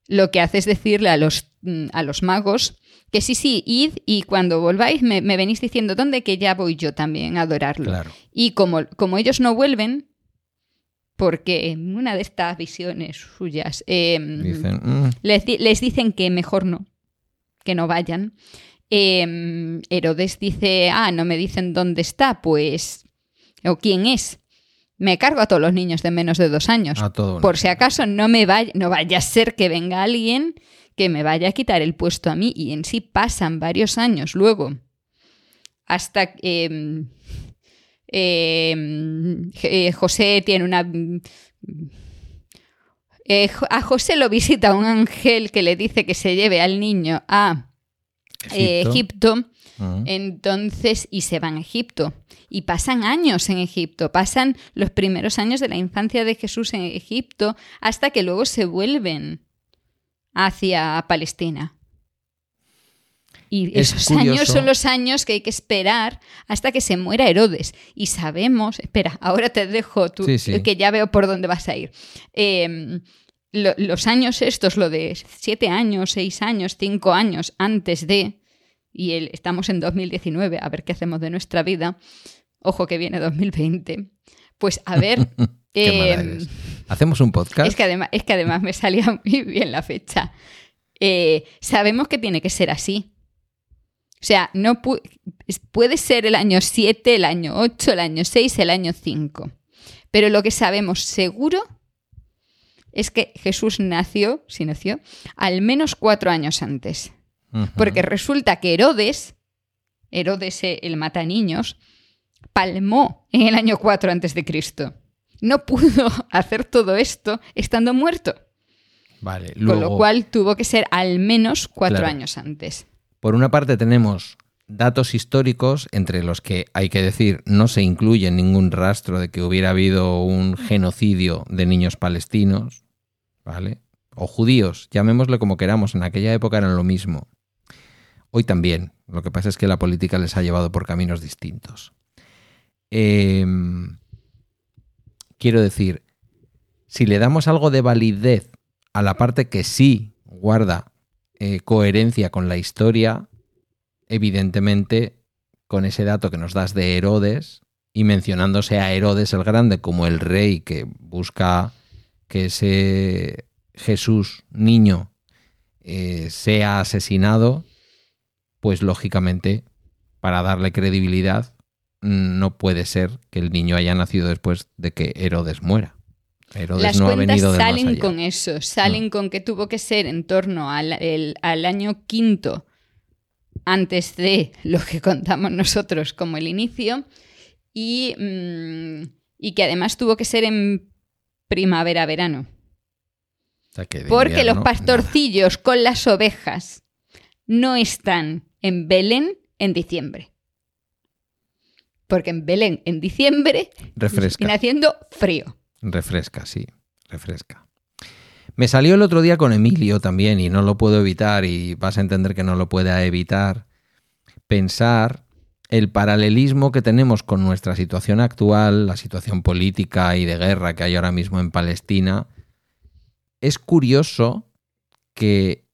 lo que hace es decirle a los, mm, a los magos que sí, sí, id y cuando volváis me, me venís diciendo dónde que ya voy yo también a adorarlo. Claro. Y como, como ellos no vuelven, porque en una de estas visiones suyas eh, Dicen, "Mm, les, di- les dicen que mejor no, que no vayan. Eh, Herodes dice, ah, no me dicen dónde está, pues, o quién es. Me cargo a todos los niños de menos de dos años. a todo Por si acaso no me vaya, no vaya a ser que venga alguien que me vaya a quitar el puesto a mí. Y en sí pasan varios años luego. Hasta que eh, eh, eh, José tiene una. eh, Jo- a José lo visita un ángel que le dice que se lleve al niño a eh, Egipto. Mm. Entonces, y se van a Egipto. Y pasan años en Egipto, pasan los primeros años de la infancia de Jesús en Egipto, hasta que luego se vuelven hacia Palestina. Y Es esos curioso. años son los años que hay que esperar hasta que se muera Herodes. Y sabemos, espera, ahora te dejo tú, Sí, sí. que ya veo por dónde vas a ir. Eh, lo- los años estos, lo de siete años, seis años, cinco años antes de, y el- estamos en 2019, a ver qué hacemos de nuestra vida, ojo que viene 2020, pues a ver... Eh, eres. ¿Hacemos un podcast? es que, además, es que además me salía muy bien la fecha. Eh, sabemos que tiene que ser así. O sea, no pu- puede ser el año 7, el año 8, el año 6, el año 5. Pero lo que sabemos seguro, es que Jesús nació, sí nació, al menos cuatro años antes. Porque resulta que Herodes, Herodes eh, el mata niños, palmó en el año 4 antes de Cristo. No pudo hacer todo esto estando muerto, Vale, con lo cual tuvo que ser al menos cuatro Claro. años antes. Por una parte tenemos datos históricos entre los que hay que decir no se incluye ningún rastro de que hubiera habido un genocidio de niños palestinos, ¿vale? O judíos, llamémosle como queramos, en aquella época eran lo mismo. Hoy también, lo que pasa es que la política les ha llevado por caminos distintos. Em, quiero decir, si le damos algo de validez a la parte que sí guarda eh, coherencia con la historia, evidentemente con ese dato que nos das de Herodes y mencionándose a Herodes el Grande como el rey que busca que ese Jesús niño eh, sea asesinado, pues lógicamente para darle credibilidad no puede ser que el niño haya nacido después de que Herodes muera. Herodes Las no cuentas salen con eso, salen con que tuvo que ser en torno al, el- al año quinto antes de lo que contamos nosotros como el inicio y, mm, y que además tuvo que ser en primavera-verano. O sea, Porque los pastorcillos con las ovejas no están en Belén en diciembre. Porque en Belén en diciembre Refresca. viene haciendo frío. Refresca, sí, refresca. Me salió el otro día con Emilio también y no lo puedo evitar y vas a entender que no lo pueda evitar pensar el paralelismo que tenemos con nuestra situación actual, la situación política y de guerra que hay ahora mismo en Palestina. Es curioso que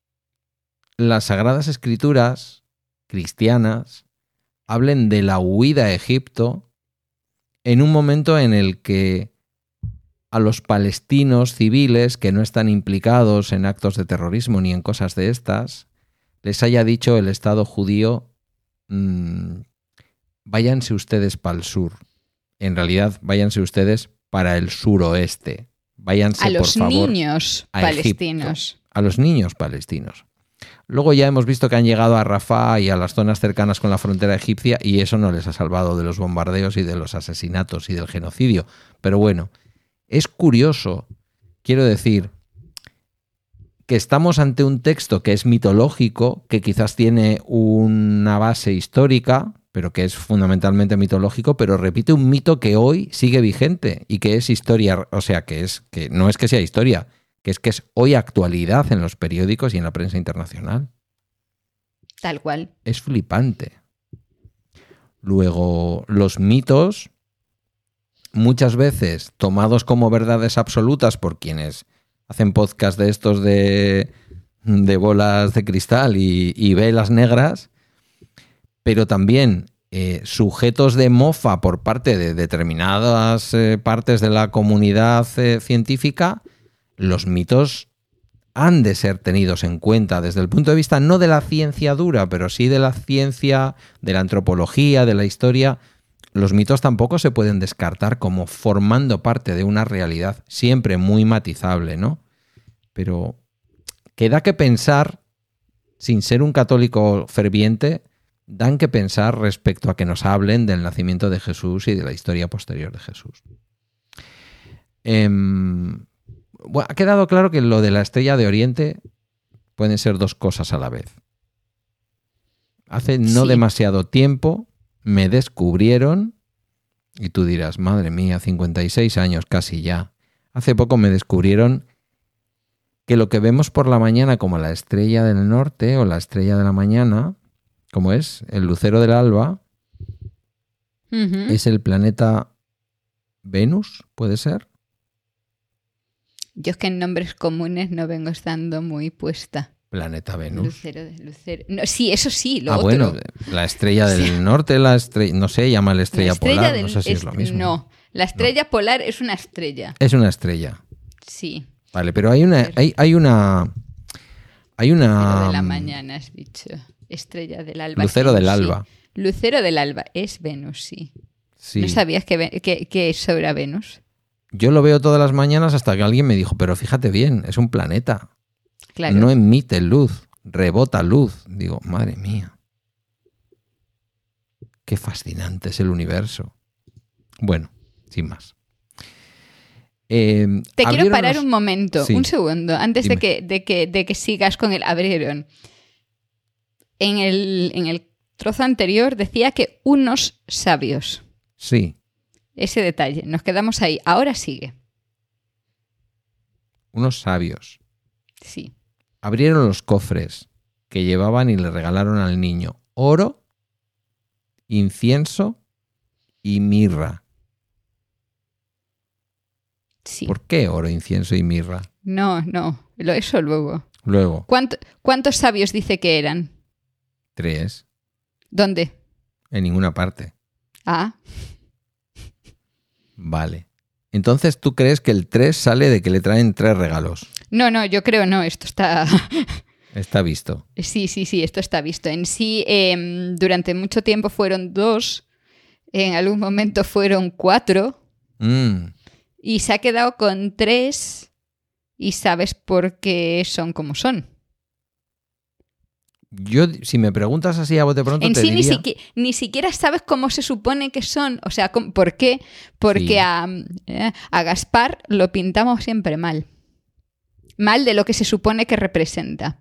las sagradas escrituras cristianas hablen de la huida a Egipto en un momento en el que a los palestinos civiles que no están implicados en actos de terrorismo ni en cosas de estas, les haya dicho el Estado judío, mm, váyanse ustedes para el sur. En realidad, váyanse ustedes para el suroeste. Váyanse, A los por favor, niños a palestinos. Egipto, a los niños palestinos. Luego ya hemos visto que han llegado a Rafah y a las zonas cercanas con la frontera egipcia y eso no les ha salvado de los bombardeos y de los asesinatos y del genocidio. Pero bueno, es curioso, quiero decir, que estamos ante un texto que es mitológico, que quizás tiene una base histórica, pero que es fundamentalmente mitológico, pero repite un mito que hoy sigue vigente y que es historia, o sea, que es que no es que sea historia, que es que es hoy actualidad en los periódicos y en la prensa internacional. Tal cual. Es flipante. Luego, los mitos, muchas veces tomados como verdades absolutas por quienes hacen podcast de estos de, de bolas de cristal y, velas negras, pero también eh, sujetos de mofa por parte de determinadas eh, partes de la comunidad eh, científica, los mitos han de ser tenidos en cuenta desde el punto de vista no de la ciencia dura, pero sí de la ciencia, de la antropología, de la historia. Los mitos tampoco se pueden descartar como formando parte de una realidad siempre muy matizable, ¿no? Pero queda que pensar, sin ser un católico ferviente, dan que pensar respecto a que nos hablen del nacimiento de Jesús y de la historia posterior de Jesús. Em, bueno, ha quedado claro que lo de la estrella de Oriente pueden ser dos cosas a la vez. Hace no Sí. demasiado tiempo me descubrieron, y tú dirás, madre mía, 56 años casi ya. Hace poco me descubrieron que lo que vemos por la mañana como la estrella del norte o la estrella de la mañana, como es el lucero del alba, es el planeta Venus, ¿puede ser? Yo es que en nombres comunes no vengo estando muy puesta. Planeta Venus. Lucero de Lucero. No, sí, eso sí, lo ah, otro. bueno, la estrella del norte, la estrella, no sé, llama la estrella, La estrella polar, del- no sé si es, lo mismo. No, la estrella polar es una estrella. Es una estrella. Sí. Vale, pero hay una, hay, hay una, hay Lucero una de la mañana, has dicho. Estrella del alba. Lucero es del sí. alba. Lucero del alba es Venus, sí. Sí. ¿No sabías que, que, que eso era Venus? Yo lo veo todas las mañanas hasta que alguien me dijo, pero fíjate bien, es un planeta. Claro. No emite luz, rebota luz. Digo, madre mía. Qué fascinante es el universo. Bueno, sin más. Eh, Te quiero parar los- un momento, Sí. un segundo, antes de que, de, que, de que sigas con el abrieron. En el, en el trozo anterior decía que unos sabios. Sí, Ese detalle, nos quedamos ahí. Ahora sigue. unos sabios. Sí. Abrieron los cofres que llevaban y le regalaron al niño oro, incienso y mirra. Sí. ¿Por qué oro, incienso y mirra? No, no. Lo, eso luego. Luego, ¿Cuánto- ¿Cuántos sabios dice que eran? tres. ¿Dónde? En ninguna parte. Ah, Vale. Entonces, ¿tú crees que el 3 sale de que le traen tres regalos? No, no, yo creo no. Esto está. Está visto. Sí, sí, sí, esto está visto. En sí, em, durante mucho tiempo fueron dos, en algún momento fueron cuatro, Mm, y se ha quedado con tres, y sabes por qué son como son. Yo, si me preguntas así a bote pronto, En te sí ni, diría... siqui- ni siquiera sabes cómo se supone que son, o sea, ¿por qué? Porque Sí. a, eh, a Gaspar lo pintamos siempre mal. Mal de lo que se supone que representa.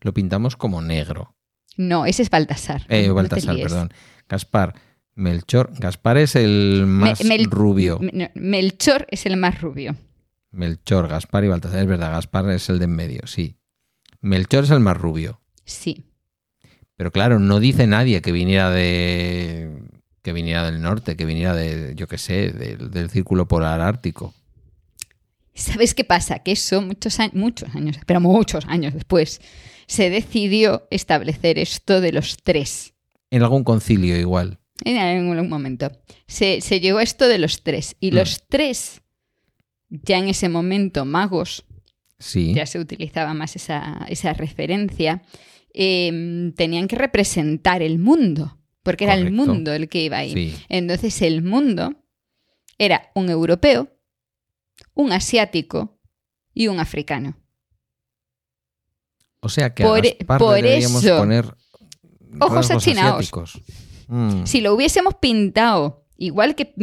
Lo pintamos como negro. No, ese es Baltasar. Eh, no Baltasar, perdón. Gaspar, Melchor. Gaspar es el más Mel- rubio. No, Melchor es el más rubio. Melchor, Gaspar y Baltasar. Es verdad, Gaspar es el de en medio, sí. Melchor es el más rubio. Sí. Pero claro, no dice nadie que viniera de. que viniera del norte, que viniera de, yo qué sé, del, del círculo polar ártico. ¿Sabes qué pasa? Que eso muchos años, muchos años, pero muchos años después, se decidió establecer esto de los tres. En algún concilio igual. En algún momento. Se, se llegó a esto de los tres. Y Mm. los tres, ya en ese momento, magos, Sí. ya se utilizaba más esa, esa referencia, eh, tenían que representar el mundo, porque era el mundo el que iba ahí. Sí. Entonces el mundo era un europeo, un asiático y un africano. O sea que Por- a por deberíamos eso. poner Ojos asiáticos. Mm, Si lo hubiésemos pintado igual que,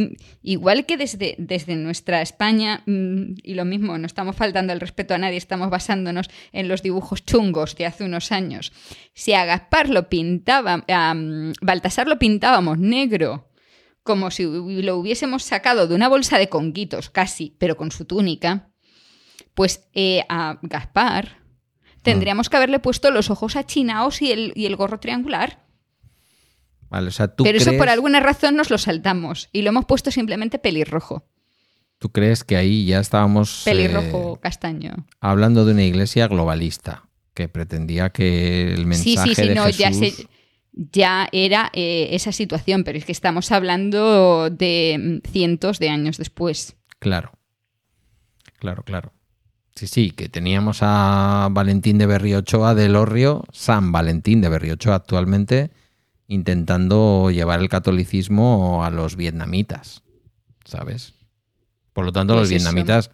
igual que desde, desde nuestra España, mm, y lo mismo, no estamos faltando el respeto a nadie, estamos basándonos en los dibujos chungos de hace unos años. Si a Gaspar lo pintaba, a mm, Baltasar lo pintábamos negro, como si lo hubiésemos sacado de una bolsa de conguitos, casi, pero con su túnica, pues eh, a Gaspar tendríamos que haberle puesto los ojos achinaos y el, y el gorro triangular. Vale, o sea, ¿tú Pero eso por alguna razón nos lo saltamos y lo hemos puesto simplemente pelirrojo. ¿Tú crees que ahí ya estábamos eh, Pelirrojo castaño. hablando de una iglesia globalista que pretendía que el Sí, mensaje sí, sí, de no, ya, Jesús... ya era eh, esa situación, pero es que estamos hablando de mm, cientos de años después. Claro, claro, claro. Sí, sí, que teníamos a Valentín de Berriochoa del Orrio, San Valentín de Berriochoa actualmente, intentando llevar el catolicismo a los vietnamitas, ¿sabes? Por lo tanto, los eso. vietnamitas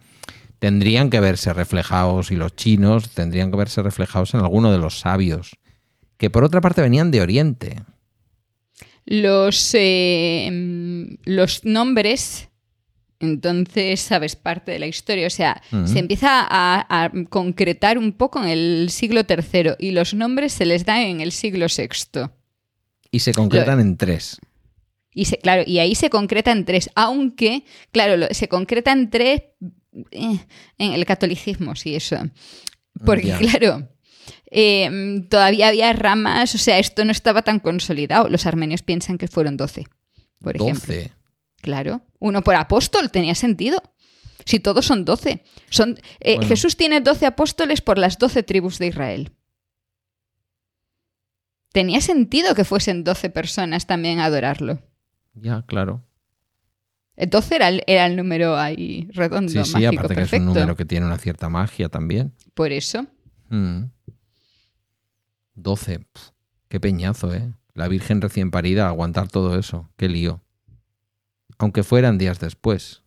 tendrían que verse reflejados y los chinos tendrían que verse reflejados en alguno de los sabios, que por otra parte venían de Oriente. Los, eh, los nombres, entonces, sabes, parte de la historia. O sea, se empieza a, a concretar un poco en el siglo III y los nombres se les da en el siglo VI. Y se concretan en tres. Y se, claro, y ahí se concreta en tres, aunque, claro, lo- se concreta en tres eh, en el catolicismo, sí, eso. Porque, claro, eh, todavía había ramas, o sea, esto no estaba tan consolidado. Los armenios piensan que fueron doce, por ejemplo. Claro, uno por apóstol tenía sentido. Si todos son doce. Son, eh, Bueno. Jesús tiene doce apóstoles por las doce tribus de Israel. Tenía sentido que fuesen doce personas también a adorarlo. Ya, claro. El 12 era el, era el número ahí redondo, Sí, sí, mágico, aparte que es un número que tiene una cierta magia también. Por eso. Mm. 12. Pf, qué peñazo, ¿eh? La Virgen recién parida, aguantar todo eso. Qué lío. Aunque fueran días después.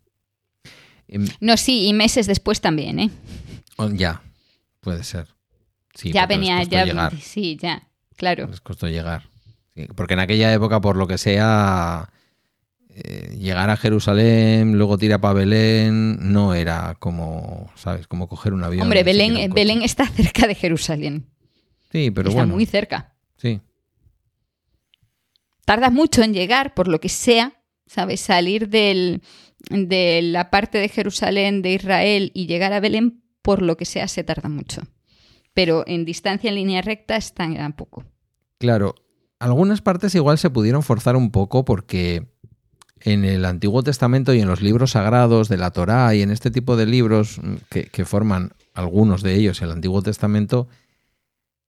Em, No, sí, y meses después también, ¿eh? oh, ya, puede ser. Sí, ya venía, ya. llegar. Sí, ya, claro. Les costó llegar. Sí, porque en aquella época, por lo que sea, eh, llegar a Jerusalén, luego tira para Belén, no era como, ¿sabes? Como coger un avión. Hombre, Belén. Belén está cerca de Jerusalén. Sí, pero está bueno. muy cerca. Sí. Tardas mucho en llegar, por lo que sea, ¿sabes? Salir del, de la parte de Jerusalén, de Israel, y llegar a Belén, por lo que sea, se tarda mucho. Pero en distancia en línea recta está en poco. Claro, algunas partes igual se pudieron forzar un poco porque en el Antiguo Testamento y en los libros sagrados de la Torá y en este tipo de libros que, que forman algunos de ellos el Antiguo Testamento,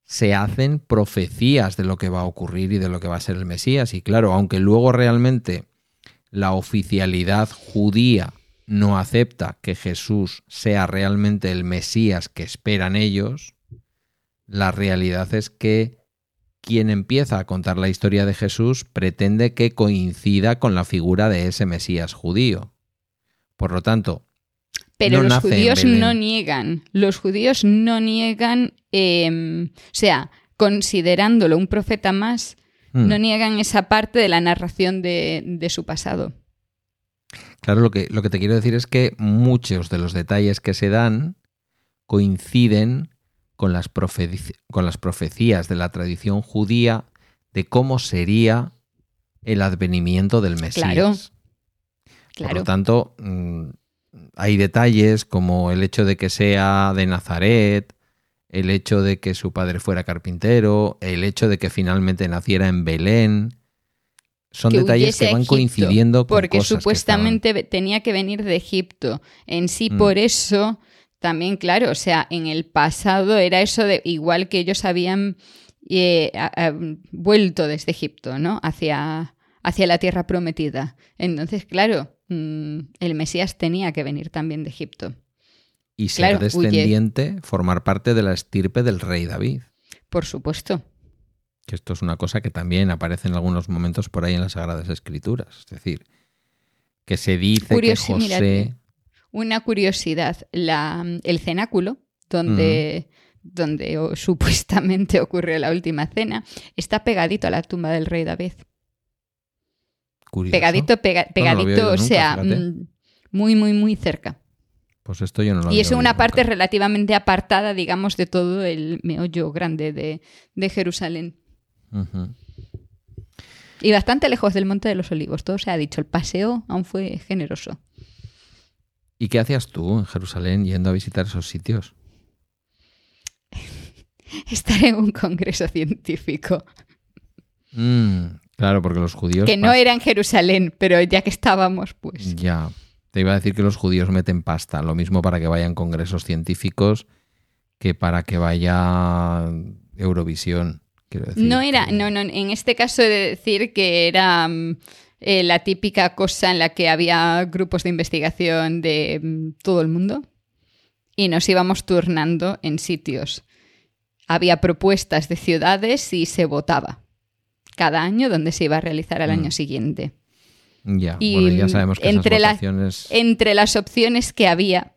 se hacen profecías de lo que va a ocurrir y de lo que va a ser el Mesías. Y claro, aunque luego realmente la oficialidad judía no acepta que Jesús sea realmente el Mesías que esperan ellos, la realidad es que quien empieza a contar la historia de Jesús pretende que coincida con la figura de ese Mesías judío. Por lo tanto, Pero No los judíos no niegan, los judíos no niegan, eh, o sea, considerándolo un profeta más, mm, no niegan esa parte de la narración de, de su pasado. claro, lo que, lo que te quiero decir es que muchos de los detalles que se dan coinciden con las, con las profecías de la tradición judía de cómo sería el advenimiento del Mesías. Claro, Por Claro. lo tanto, mm, hay detalles como el hecho de que sea de Nazaret, el hecho de que su padre fuera carpintero, el hecho de que finalmente naciera en Belén. Son que detalles que van Egipto, coincidiendo con porque cosas que supuestamente tenía que venir de Egipto. En sí, Mm. por eso, también, claro, o sea, en el pasado era eso de igual que ellos habían eh, a- a- vuelto desde Egipto, ¿no? Hacia, hacia la tierra prometida. Entonces, claro, mm, el Mesías tenía que venir también de Egipto. y ser claro, huye. descendiente, formar parte de la estirpe del rey David. Por supuesto. Que esto es una cosa que también aparece en algunos momentos por ahí en las Sagradas Escrituras. Es decir, que se dice que José... mírate. Una curiosidad, la, el cenáculo, donde, donde o- supuestamente ocurrió la última cena, está pegadito a la tumba del rey David. Curioso. Pegadito, pega- No, no lo había pegadito, o nunca, sea, fíjate. mm, muy, muy, muy cerca. Pues esto yo no lo Y es una parte nunca. relativamente apartada, digamos, de todo el meollo grande de, de Jerusalén. Y bastante lejos del Monte de los Olivos. Todo se ha dicho. El paseo aún fue generoso. ¿Y qué hacías tú en Jerusalén yendo a visitar esos sitios? Estar en un congreso científico. Mm, claro, porque los judíos... Que no era en Jerusalén, pero ya que estábamos, pues. Ya, te iba a decir que los judíos meten pasta, lo mismo para que vayan congresos científicos que para que vaya Eurovisión. quiero decir No era, que- no, no, en este caso he de decir que era mm, eh, la típica cosa en la que había grupos de investigación de mm, todo el mundo y nos íbamos turnando en sitios. Había propuestas de ciudades y se votaba cada año donde se iba a realizar al Mm. año siguiente. Ya, y, bueno, ya sabemos que entre esas la-. Entre las opciones que había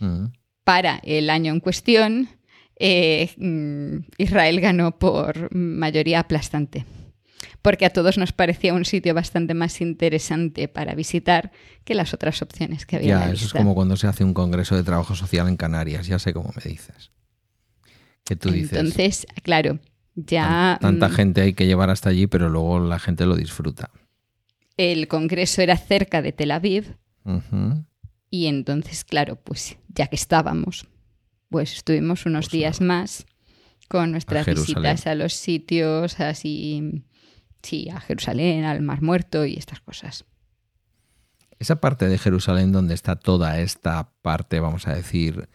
Mm, para el año en cuestión, eh, mm, Israel ganó por mayoría aplastante. Porque a todos nos parecía un sitio bastante más interesante para visitar que las otras opciones que había. en Ya, la eso es como cuando se hace un congreso de trabajo social en Canarias, ya sé cómo me dices. Que tú dices, Entonces, claro, tan- tanta mm, gente hay que llevar hasta allí, pero luego la gente lo disfruta. el congreso era cerca de Tel Aviv. Y entonces, claro, pues ya que estábamos, pues estuvimos unos Pues días más con nuestras visitas a los sitios, así, sí, a Jerusalén, al Mar Muerto y estas cosas. Esa parte de Jerusalén donde está toda esta parte, vamos a decir,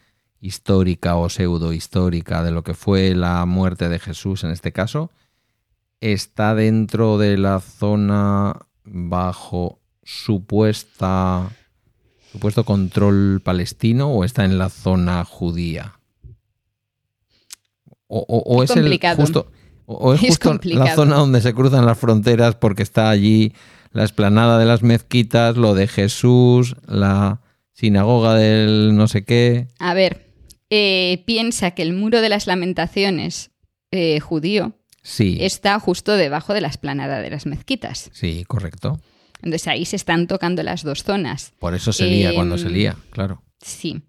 histórica o pseudo histórica de lo que fue la muerte de Jesús en este caso, está dentro de la zona bajo supuesta supuesto control palestino o está en la zona judía o, o- o Es el justo o, es Es justo la zona donde se cruzan las fronteras porque está allí la esplanada de las mezquitas, lo de Jesús, la sinagoga del no sé qué. A ver, eh, piensa que el muro de las lamentaciones eh, judío Sí, está justo debajo de la esplanada de las mezquitas. sí, correcto. Entonces ahí se están tocando las dos zonas. Por eso se lía Em, cuando se lía, claro. Sí.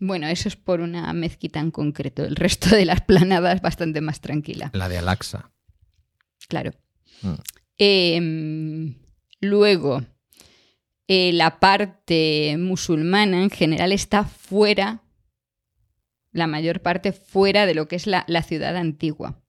Bueno, eso es por una mezquita en concreto. El resto de la esplanada es bastante más tranquila. La de Alaxa. Claro. Mm. Em, luego, eh, la parte musulmana en general está fuera, la mayor parte fuera de lo que es la, la ciudad antigua.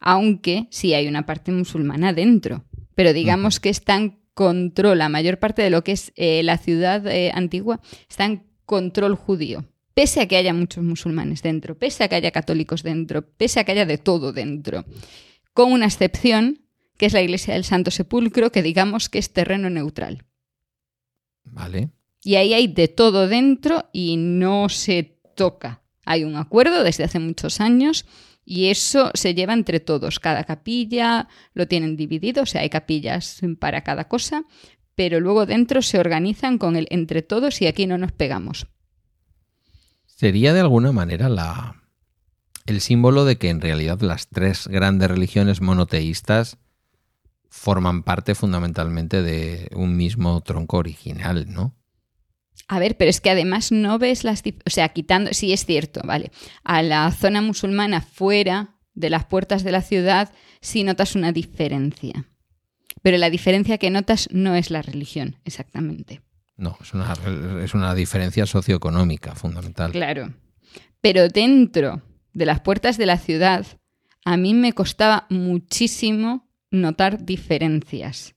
Aunque sí hay una parte musulmana dentro. Pero digamos que está en control, la mayor parte de lo que es eh, la ciudad eh, antigua está en control judío. Pese a que haya muchos musulmanes dentro, pese a que haya católicos dentro, pese a que haya de todo dentro. Con una excepción, que es la iglesia del Santo Sepulcro, que digamos que es terreno neutral. Vale. Y ahí hay de todo dentro y no se toca. Hay un acuerdo desde hace muchos años y eso se lleva entre todos. Cada capilla lo tienen dividido, o sea, hay capillas para cada cosa, pero luego dentro se organizan con el entre todos y aquí no nos pegamos. Sería de alguna manera la, el símbolo de que en realidad las tres grandes religiones monoteístas forman parte fundamentalmente de un mismo tronco original, ¿no? A ver, pero es que además no ves las... O sea, quitando... Sí, es cierto, vale. A la zona musulmana fuera de las puertas de la ciudad sí notas una diferencia. Pero la diferencia que notas no es la religión, exactamente. No, es una, es una diferencia socioeconómica fundamental. Claro. Pero dentro de las puertas de la ciudad, a mí me costaba muchísimo notar diferencias.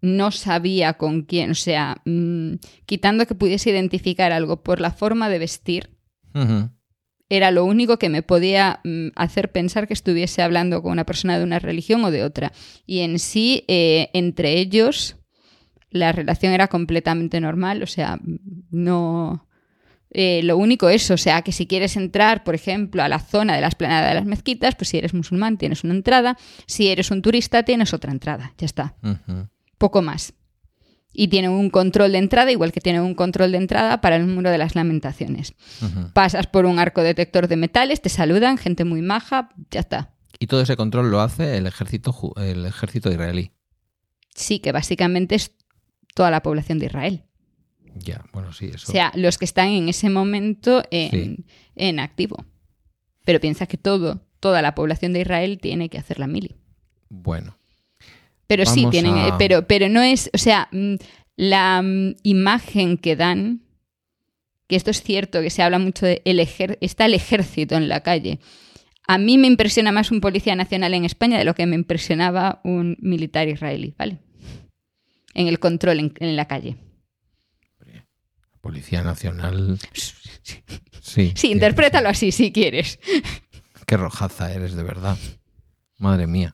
No sabía con quién, o sea, mm, quitando que pudiese identificar algo por la forma de vestir, era lo único que me podía mm, hacer pensar que estuviese hablando con una persona de una religión o de otra. Y en sí, eh, entre ellos, la relación era completamente normal, o sea, no... eh, lo único es, o sea, que si quieres entrar, por ejemplo, a la zona de la esplanada de las mezquitas, pues si eres musulmán tienes una entrada, si eres un turista tienes otra entrada, ya está, Ujú. Poco más. Y tienen un control de entrada, igual que tienen un control de entrada para el muro de las lamentaciones. Pasas por un arco detector de metales, te saludan, gente muy maja, ya está. Y todo ese control lo hace el ejército, el ejército israelí. Sí, que básicamente es toda la población de Israel. Ya, bueno, sí, eso. O sea, los que están en ese momento en, Sí. en activo. Pero piensa que todo, toda la población de Israel tiene que hacer la mili. Bueno, Pero sí, tienen, a- eh, pero, pero no es, o sea, mm, la mm, imagen que dan, que esto es cierto, que se habla mucho de el ejer- está el ejército en la calle. A mí me impresiona más un policía nacional en España de lo que me impresionaba un militar israelí, ¿vale? En el control en, en la calle. Policía Nacional. Sí. Sí, sí, interprétalo así si quieres. Qué rojaza eres, de verdad. Madre mía.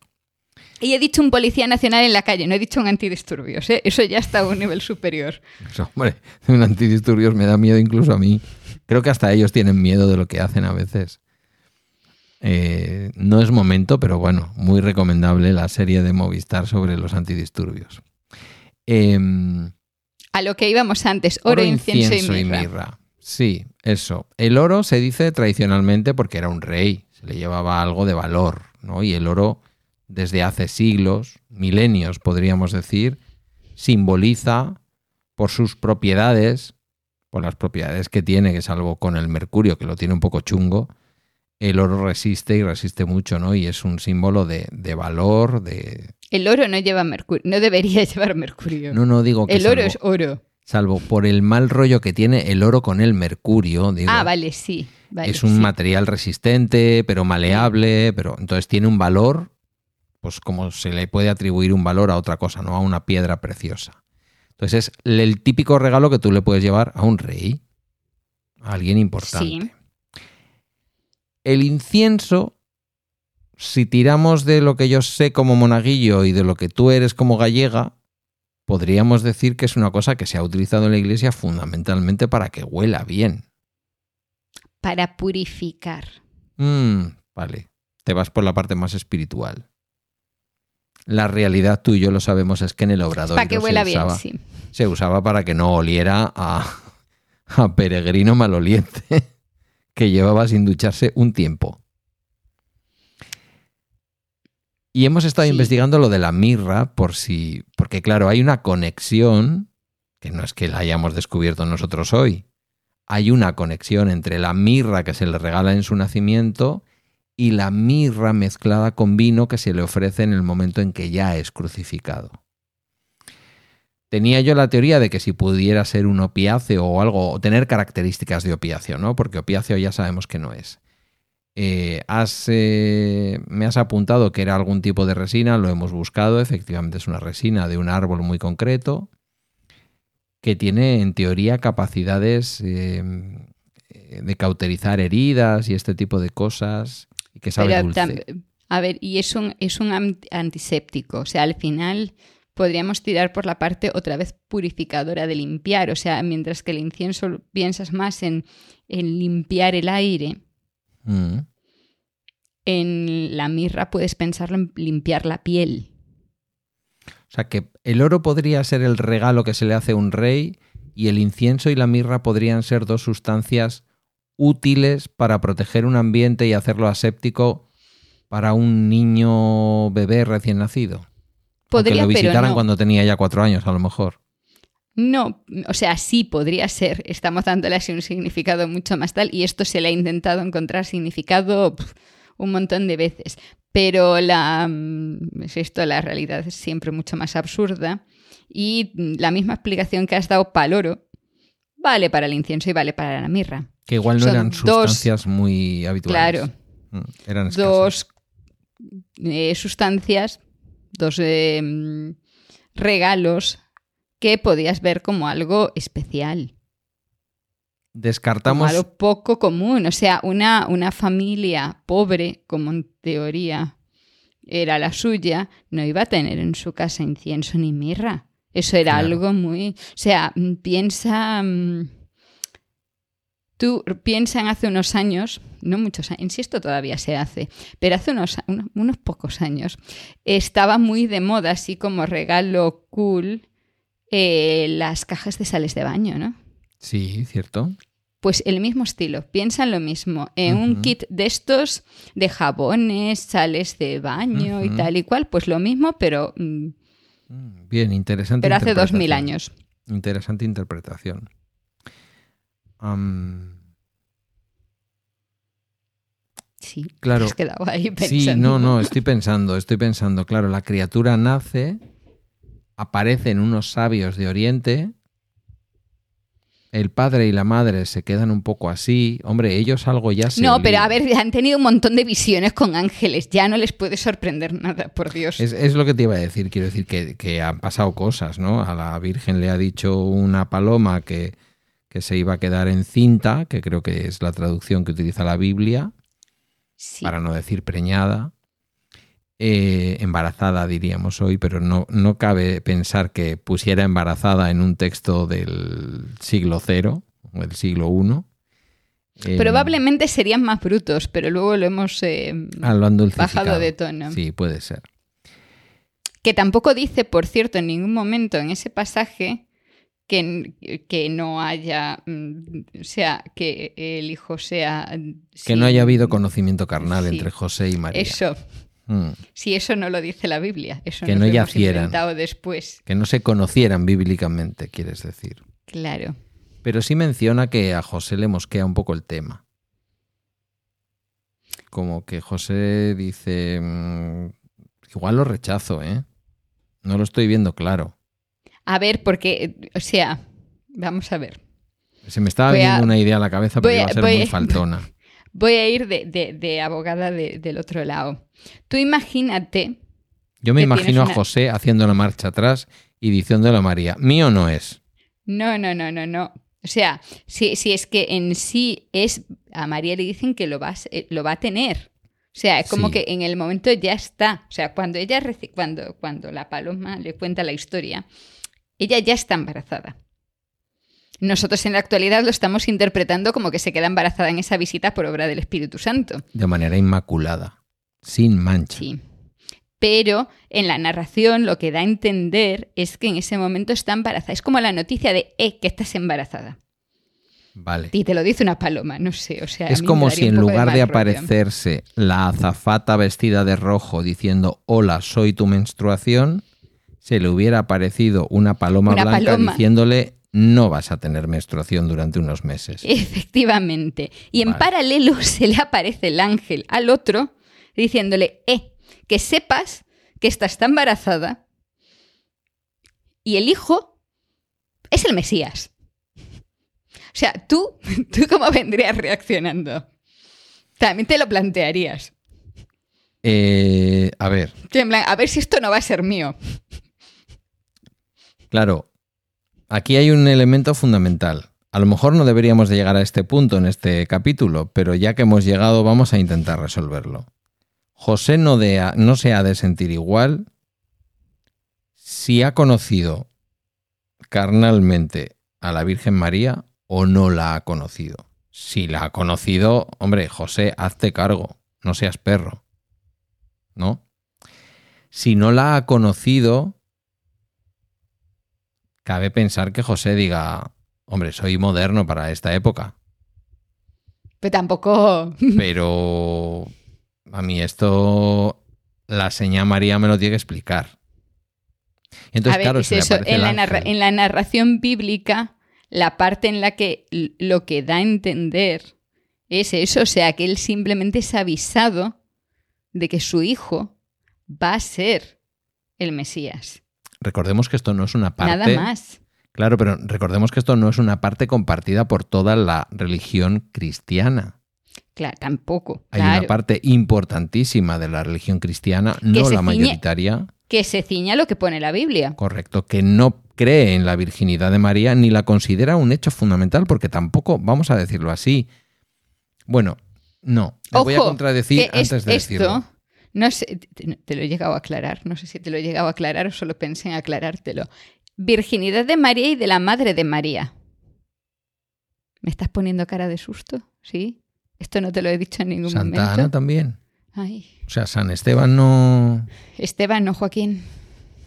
Y he dicho un policía nacional en la calle, no he dicho un antidisturbios, ¿eh? Eso ya está a un nivel superior. Eso, hombre, un antidisturbios me da miedo incluso a mí. Creo que hasta ellos tienen miedo de lo que hacen a veces. Eh, no es momento, pero bueno, muy recomendable la serie de Movistar sobre los antidisturbios. Em, A lo que íbamos antes, oro, incienso, y mirra. Sí, eso. El oro se dice tradicionalmente porque era un rey, se le llevaba algo de valor, ¿no? Y el oro, desde hace siglos, milenios podríamos decir, simboliza por sus propiedades, por las propiedades que tiene, que salvo con el mercurio, que lo tiene un poco chungo, el oro resiste y resiste mucho, ¿no? Y es un símbolo de, de valor, de... El oro no lleva mercurio, no debería llevar mercurio. No, no digo que el oro salvo- es oro. salvo por el mal rollo que tiene el oro con el mercurio, digo, Ah, vale, sí. vale, es un sí. material resistente, pero maleable, pero entonces tiene un valor, pues como se le puede atribuir un valor a otra cosa, no a una piedra preciosa. Entonces es el típico regalo que tú le puedes llevar a un rey, a alguien importante. Sí. El incienso, si tiramos de lo que yo sé como monaguillo y de lo que tú eres como gallega, podríamos decir que es una cosa que se ha utilizado en la iglesia fundamentalmente para que huela bien. Para purificar. Mm, vale, te vas por la parte más espiritual. La realidad, tú y yo lo sabemos, es que en el obrador Para que huela bien, usaba, sí. se usaba para que no oliera a, a peregrino maloliente que llevaba sin ducharse un tiempo. Y hemos estado Sí. investigando lo de la mirra por si, porque claro, hay una conexión, que no es que la hayamos descubierto nosotros hoy, hay una conexión entre la mirra que se le regala en su nacimiento y la mirra mezclada con vino que se le ofrece en el momento en que ya es crucificado. Tenía yo la teoría de que si pudiera ser un opiáceo o algo, o tener características de opiáceo, ¿no? Porque opiáceo ya sabemos que no es. Eh, has, eh, me has apuntado que era algún tipo de resina, lo hemos buscado, efectivamente es una resina de un árbol muy concreto que tiene en teoría capacidades eh, de cauterizar heridas y este tipo de cosas que sabe Pero dulce. a ver, y es un, es un antiséptico. O sea, al final podríamos tirar por la parte otra vez purificadora de limpiar. O sea, mientras que el incienso piensas más en, en limpiar el aire, Mm. en la mirra puedes pensarlo en limpiar la piel. O sea que el oro podría ser el regalo que se le hace a un rey y el incienso y la mirra podrían ser dos sustancias útiles para proteger un ambiente y hacerlo aséptico para un niño bebé recién nacido. Aunque Podría, lo pero visitaran no. cuando tenía ya cuatro años, a lo mejor. No, o sea, sí podría ser. Estamos dándole así un significado mucho más tal y esto se le ha intentado encontrar significado un montón de veces. Pero la, mm, es esto, la realidad es siempre mucho más absurda y mm, la misma explicación que has dado para el oro vale para el incienso y vale para la mirra. Que igual no Son eran dos- sustancias muy habituales. Claro, Mm, Eran escasas. dos eh, sustancias, dos eh, regalos que podías ver como algo especial. como Descartamos. algo poco común. O sea, una, una familia pobre, como en teoría era la suya, no iba a tener en su casa incienso ni mirra. Eso era Claro. algo muy... O sea, mm, piensa... mm, Tú piensa en hace unos años, no muchos años, si esto todavía se hace, pero hace unos, unos, unos pocos años, estaba muy de moda, así como regalo cool, eh, las cajas de sales de baño, ¿no? Sí, cierto. Pues el mismo estilo, piensa en lo mismo, en un kit de estos de jabones, sales de baño y tal y cual, pues lo mismo, pero, mm, Mm, Bien, interesante. pero hace dos mil años. Interesante interpretación. Sí, Claro. te has quedado ahí pensando. sí, no, no, estoy pensando, estoy pensando. Claro, la criatura nace, aparece en unos sabios de Oriente. El padre y la madre se quedan un poco así. Hombre, ellos algo ya se. No, pero a ver, han tenido un montón de visiones con ángeles, ya no les puede sorprender nada, por Dios. Es, es lo que te iba a decir. Quiero decir que, que han pasado cosas, ¿no? A la Virgen le ha dicho una paloma que, que se iba a quedar encinta, que creo que es la traducción que utiliza la Biblia. Sí. para no decir preñada, eh, embarazada diríamos hoy, pero no, no cabe pensar que pusiera embarazada en un texto del siglo cero o del siglo I. Eh, Probablemente serían más brutos, pero luego lo hemos eh, ah, lo bajado de tono. Sí, puede ser. Que tampoco dice, por cierto, en ningún momento en ese pasaje que, que no haya, mm, o sea, que el hijo sea... Que no haya habido conocimiento carnal Sí. entre José y María. Eso, Mm. si eso no lo dice la Biblia, eso Que nos no lo hemos inventado después. Que no se conocieran bíblicamente, quieres decir. Claro. Pero sí menciona que a José le mosquea un poco el tema. Como que José dice, "Mm, igual lo rechazo, ¿eh? No lo estoy viendo claro. A ver, porque, o sea, vamos a ver. Se me estaba viendo una idea a la cabeza, pero iba a ser voy muy faltona. Voy a ir de, de- de abogada de- del otro lado. Tú imagínate, Yo me imagino a una- José haciendo la marcha atrás y diciéndole a María, mío no es. no, no, no, no, no. O sea, si, si es que en sí es, a María le dicen que lo, vas, eh, lo va a tener. O sea, es como Sí. que en el momento ya está. O sea, cuando ella cuando, cuando la paloma le cuenta la historia, ella ya está embarazada. Nosotros en la actualidad lo estamos interpretando como que se queda embarazada en esa visita por obra del Espíritu Santo. De manera inmaculada, sin mancha. Sí. pero en la narración lo que da a entender es que en ese momento está embarazada. Es como la noticia de, eh, que estás embarazada. Vale. Y te lo dice una paloma, no sé, o sea... Es como si en lugar de aparecerse la azafata vestida de rojo diciendo hola, soy tu menstruación, se le hubiera aparecido una paloma Una blanca paloma. diciéndole no vas a tener menstruación durante unos meses. Efectivamente. Y en Vale. paralelo se le aparece el ángel al otro diciéndole, eh, que sepas que esta está embarazada y el hijo es el Mesías. O sea, tú, ¿tú cómo vendrías reaccionando? También te lo plantearías. Eh, a ver, Que en plan, a ver si esto no va a ser mío. Claro, aquí hay un elemento fundamental. A lo mejor no deberíamos de llegar a este punto en este capítulo, pero ya que hemos llegado vamos a intentar resolverlo. José no, no se ha de sentir igual si ha conocido carnalmente a la Virgen María o no la ha conocido. Si la ha conocido, hombre, José, hazte cargo, no seas perro. ¿No? Si no la ha conocido, cabe pensar que José diga, hombre, soy moderno para esta época, Pero tampoco... pero a mí esto la señal María me lo tiene que explicar. Entonces, a ver, claro, es eso, en la, en la narración bíblica, la parte en la que lo que da a entender es eso, o sea, que él simplemente es avisado de que su hijo va a ser el Mesías. Recordemos que esto no es una parte. Nada más. Claro, pero recordemos que esto no es una parte compartida por toda la religión cristiana. Claro, tampoco. Hay claro. una parte importantísima de la religión cristiana, no la ciñe- mayoritaria, Que se ciña lo que pone la Biblia. correcto, que no cree en la virginidad de María ni la considera un hecho fundamental, porque tampoco, vamos a decirlo así. Bueno, no, me voy a contradecir es- antes de esto, decirlo. No sé, te, te lo he llegado a aclarar, no sé si te lo he llegado a aclarar o solo pensé en aclarártelo. Virginidad de María y de la Madre de María. ¿Me estás poniendo cara de susto? ¿Sí? Esto no te lo he dicho en ningún Santa momento. Ana también. Ay, O sea, San Esteban no. Esteban, no Joaquín.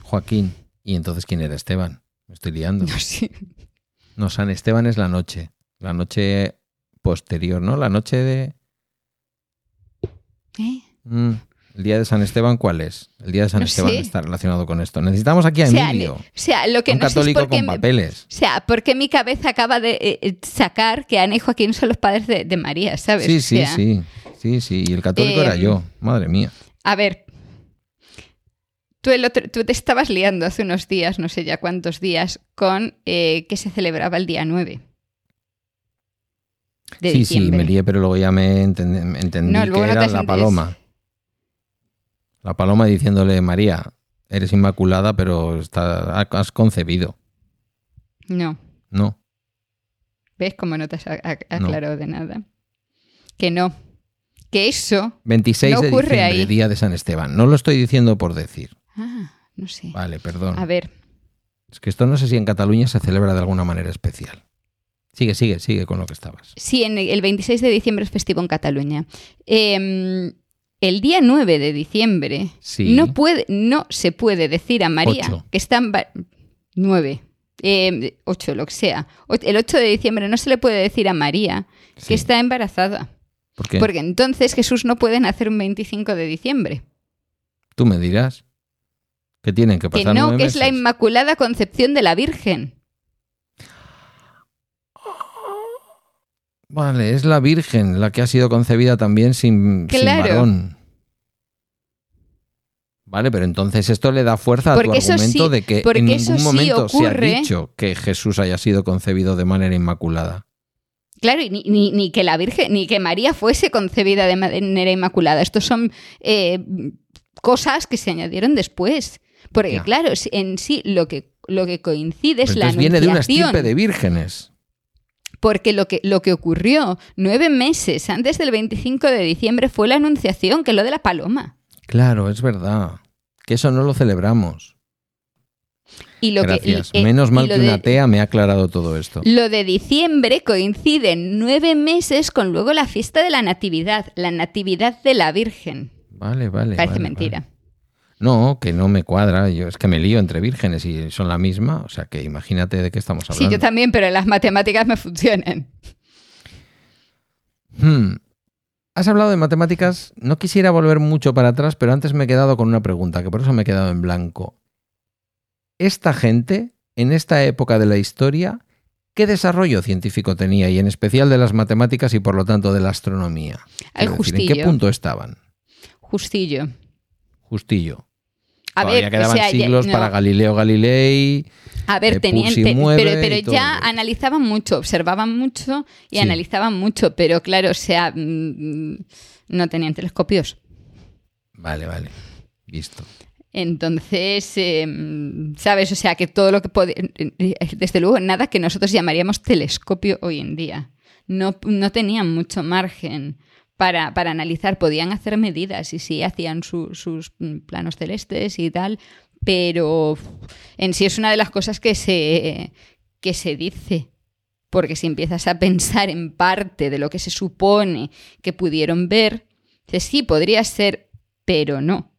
Joaquín. ¿Y entonces quién era Esteban? Me estoy liando. No, San Esteban es la noche. La noche posterior, ¿no? La noche de. ¿Eh? Mm, ¿El día de San Esteban cuál es? El día de San Esteban está relacionado con esto. Necesitamos aquí a Emilio. ne- o sea, lo que un no sé es católico con papeles. O sea, porque mi cabeza acaba de eh, eh, sacar que Ana y Joaquín son los padres de, de María, ¿sabes? Sí, O sí, sea, sí. Sí, sí. Y el católico era Eh, yo. Madre mía. A ver, tú, el otro- tú te estabas liando hace unos días, no sé ya cuántos días, con eh, que se celebraba el día 9 de sí, sí, me lié, pero luego ya me entendí, me entendí No, que era la paloma. La paloma diciéndole, María, eres inmaculada, pero está, has concebido. No, No. ¿ves cómo no te has aclarado de nada? Que no, que eso... 26 No de ocurre diciembre, ahí. día de San Esteban. No lo estoy diciendo por decir. Ah, no sé. Vale, perdón. A ver, Es que esto no sé si en Cataluña se celebra de alguna manera especial. Sigue, sigue, sigue con lo que estabas. sí, en el 26 de diciembre es festivo en Cataluña. Em, el día 9 de diciembre Sí. No, puede, no se puede decir a María Ocho. que está en... ba- Nueve. Eh, ocho, lo que sea. El 8 de diciembre no se le puede decir a María Sí. que está embarazada. ¿Por qué? Porque entonces Jesús no puede nacer un 25 de diciembre. Tú me dirás. Que tienen que Que pasar no, nueve que es la. Inmaculada Concepción de la Virgen. Vale, es la Virgen la que ha sido concebida también sin, varón. Vale, pero entonces esto le da fuerza a tu Porque argumento sí- de que porque en ningún sí momento se ha dicho que Jesús haya sido concebido de manera inmaculada. Claro, y ni, ni- ni que la Virgen, ni que María fuese concebida de manera inmaculada. Estos son eh, cosas que se añadieron después. Porque, Ya. claro, en sí lo que, lo que coincide es la entonces viene de una anunciación. estirpe de vírgenes. Porque lo que, lo que ocurrió nueve meses antes del 25 de diciembre fue la anunciación, que es lo de la paloma. Claro, es verdad. Que eso no lo celebramos. Y lo Gracias. Que, eh, Menos mal que de- una atea me ha aclarado todo esto. Lo de diciembre coincide nueve meses con luego la fiesta de la Natividad, la Natividad de la Virgen. Vale, vale. Parece vale, mentira. vale. No, que no me cuadra. Yo es que me lío entre vírgenes y son la misma. O sea que imagínate de qué estamos hablando. Sí, yo también, pero en las matemáticas me funcionan. Hmm. Has hablado de matemáticas. No quisiera volver mucho para atrás, pero antes me he quedado con una pregunta, que por eso me he quedado en blanco. Esta gente, en esta época de la historia, ¿qué desarrollo científico tenía? Y en especial de las matemáticas y por lo tanto de la astronomía. El Quiero decir, ¿En qué punto estaban? Justillo. Justillo. A Todavía ver, quedaban o sea, ya- siglos no. para Galileo Galilei. A ver, eh, tenían, te- pero, pero y todo ya analizaban mucho, observaban mucho y Sí. analizaban mucho, pero claro, o sea, mm, no tenían telescopios. Vale, vale. Visto. Entonces, eh, ¿sabes? O sea, que todo lo que podía... Desde luego, nada que nosotros llamaríamos telescopio hoy en día. No, no tenían mucho margen para, para analizar. Podían hacer medidas y sí, hacían su- sus mm, planos celestes y tal, pero en sí es una de las cosas que se, que se dice. Porque si empiezas a pensar en parte de lo que se supone que pudieron ver, dices, sí, podría ser, pero no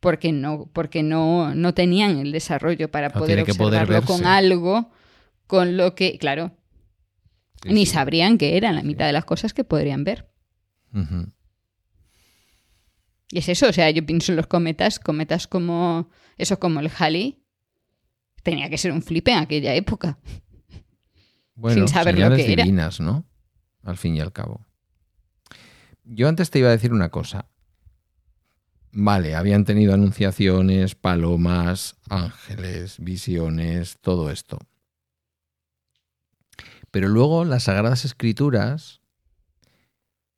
porque no, porque no, no tenían el desarrollo para poder observarlo con algo con lo que, claro, Sí, ni sabrían que eran la mitad de las cosas que podrían ver. Y es eso, o sea, yo pienso en los cometas, cometas como eso como el Halley, tenía que ser un flipe en aquella época. Bueno, Sin saber lo que era. divinas, ¿no? Al fin y al cabo. Yo antes te iba a decir una cosa. Vale, habían tenido anunciaciones, palomas, ángeles, visiones, todo esto. Pero luego las Sagradas Escrituras,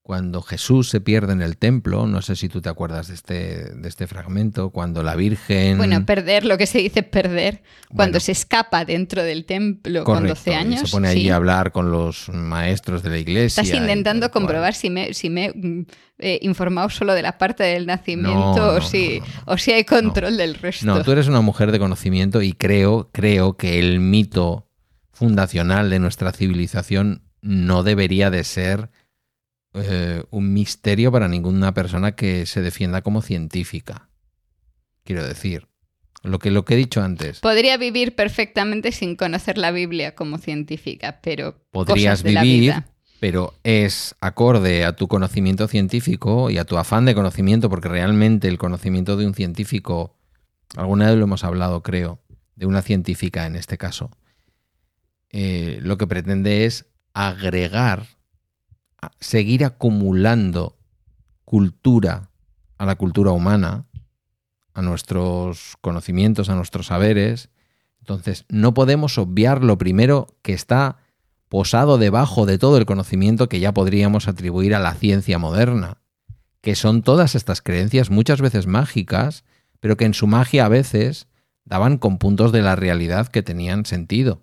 cuando Jesús se pierde en el templo, no sé si tú te acuerdas de este, de este fragmento, cuando la Virgen... Bueno, perder, lo que se dice perder, cuando Bueno. se escapa dentro del templo con Correcto, 12 años. y se pone allí sí. a hablar con los maestros de la iglesia. Estás intentando comprobar si me, si me he mm, eh, informado solo de la parte del nacimiento No, o, si, no, o si hay control del resto. No, tú eres una mujer de conocimiento y creo, creo que el mito fundacional de nuestra civilización no debería de ser eh, un misterio para ninguna persona que se defienda como científica. Quiero decir, lo que, lo que he dicho antes, Podría vivir perfectamente sin conocer la Biblia como científica, pero podrías cosas de la vivir, vida. pero es acorde a tu conocimiento científico y a tu afán de conocimiento, porque realmente el conocimiento de un científico, alguna vez lo hemos hablado, creo, de una científica en este caso, eh, lo que pretende es agregar, seguir acumulando cultura a la cultura humana, a nuestros conocimientos, a nuestros saberes. Entonces, no podemos obviar lo primero que está posado debajo de todo el conocimiento que ya podríamos atribuir a la ciencia moderna, que son todas estas creencias muchas veces mágicas, pero que en su magia a veces daban con puntos de la realidad que tenían sentido.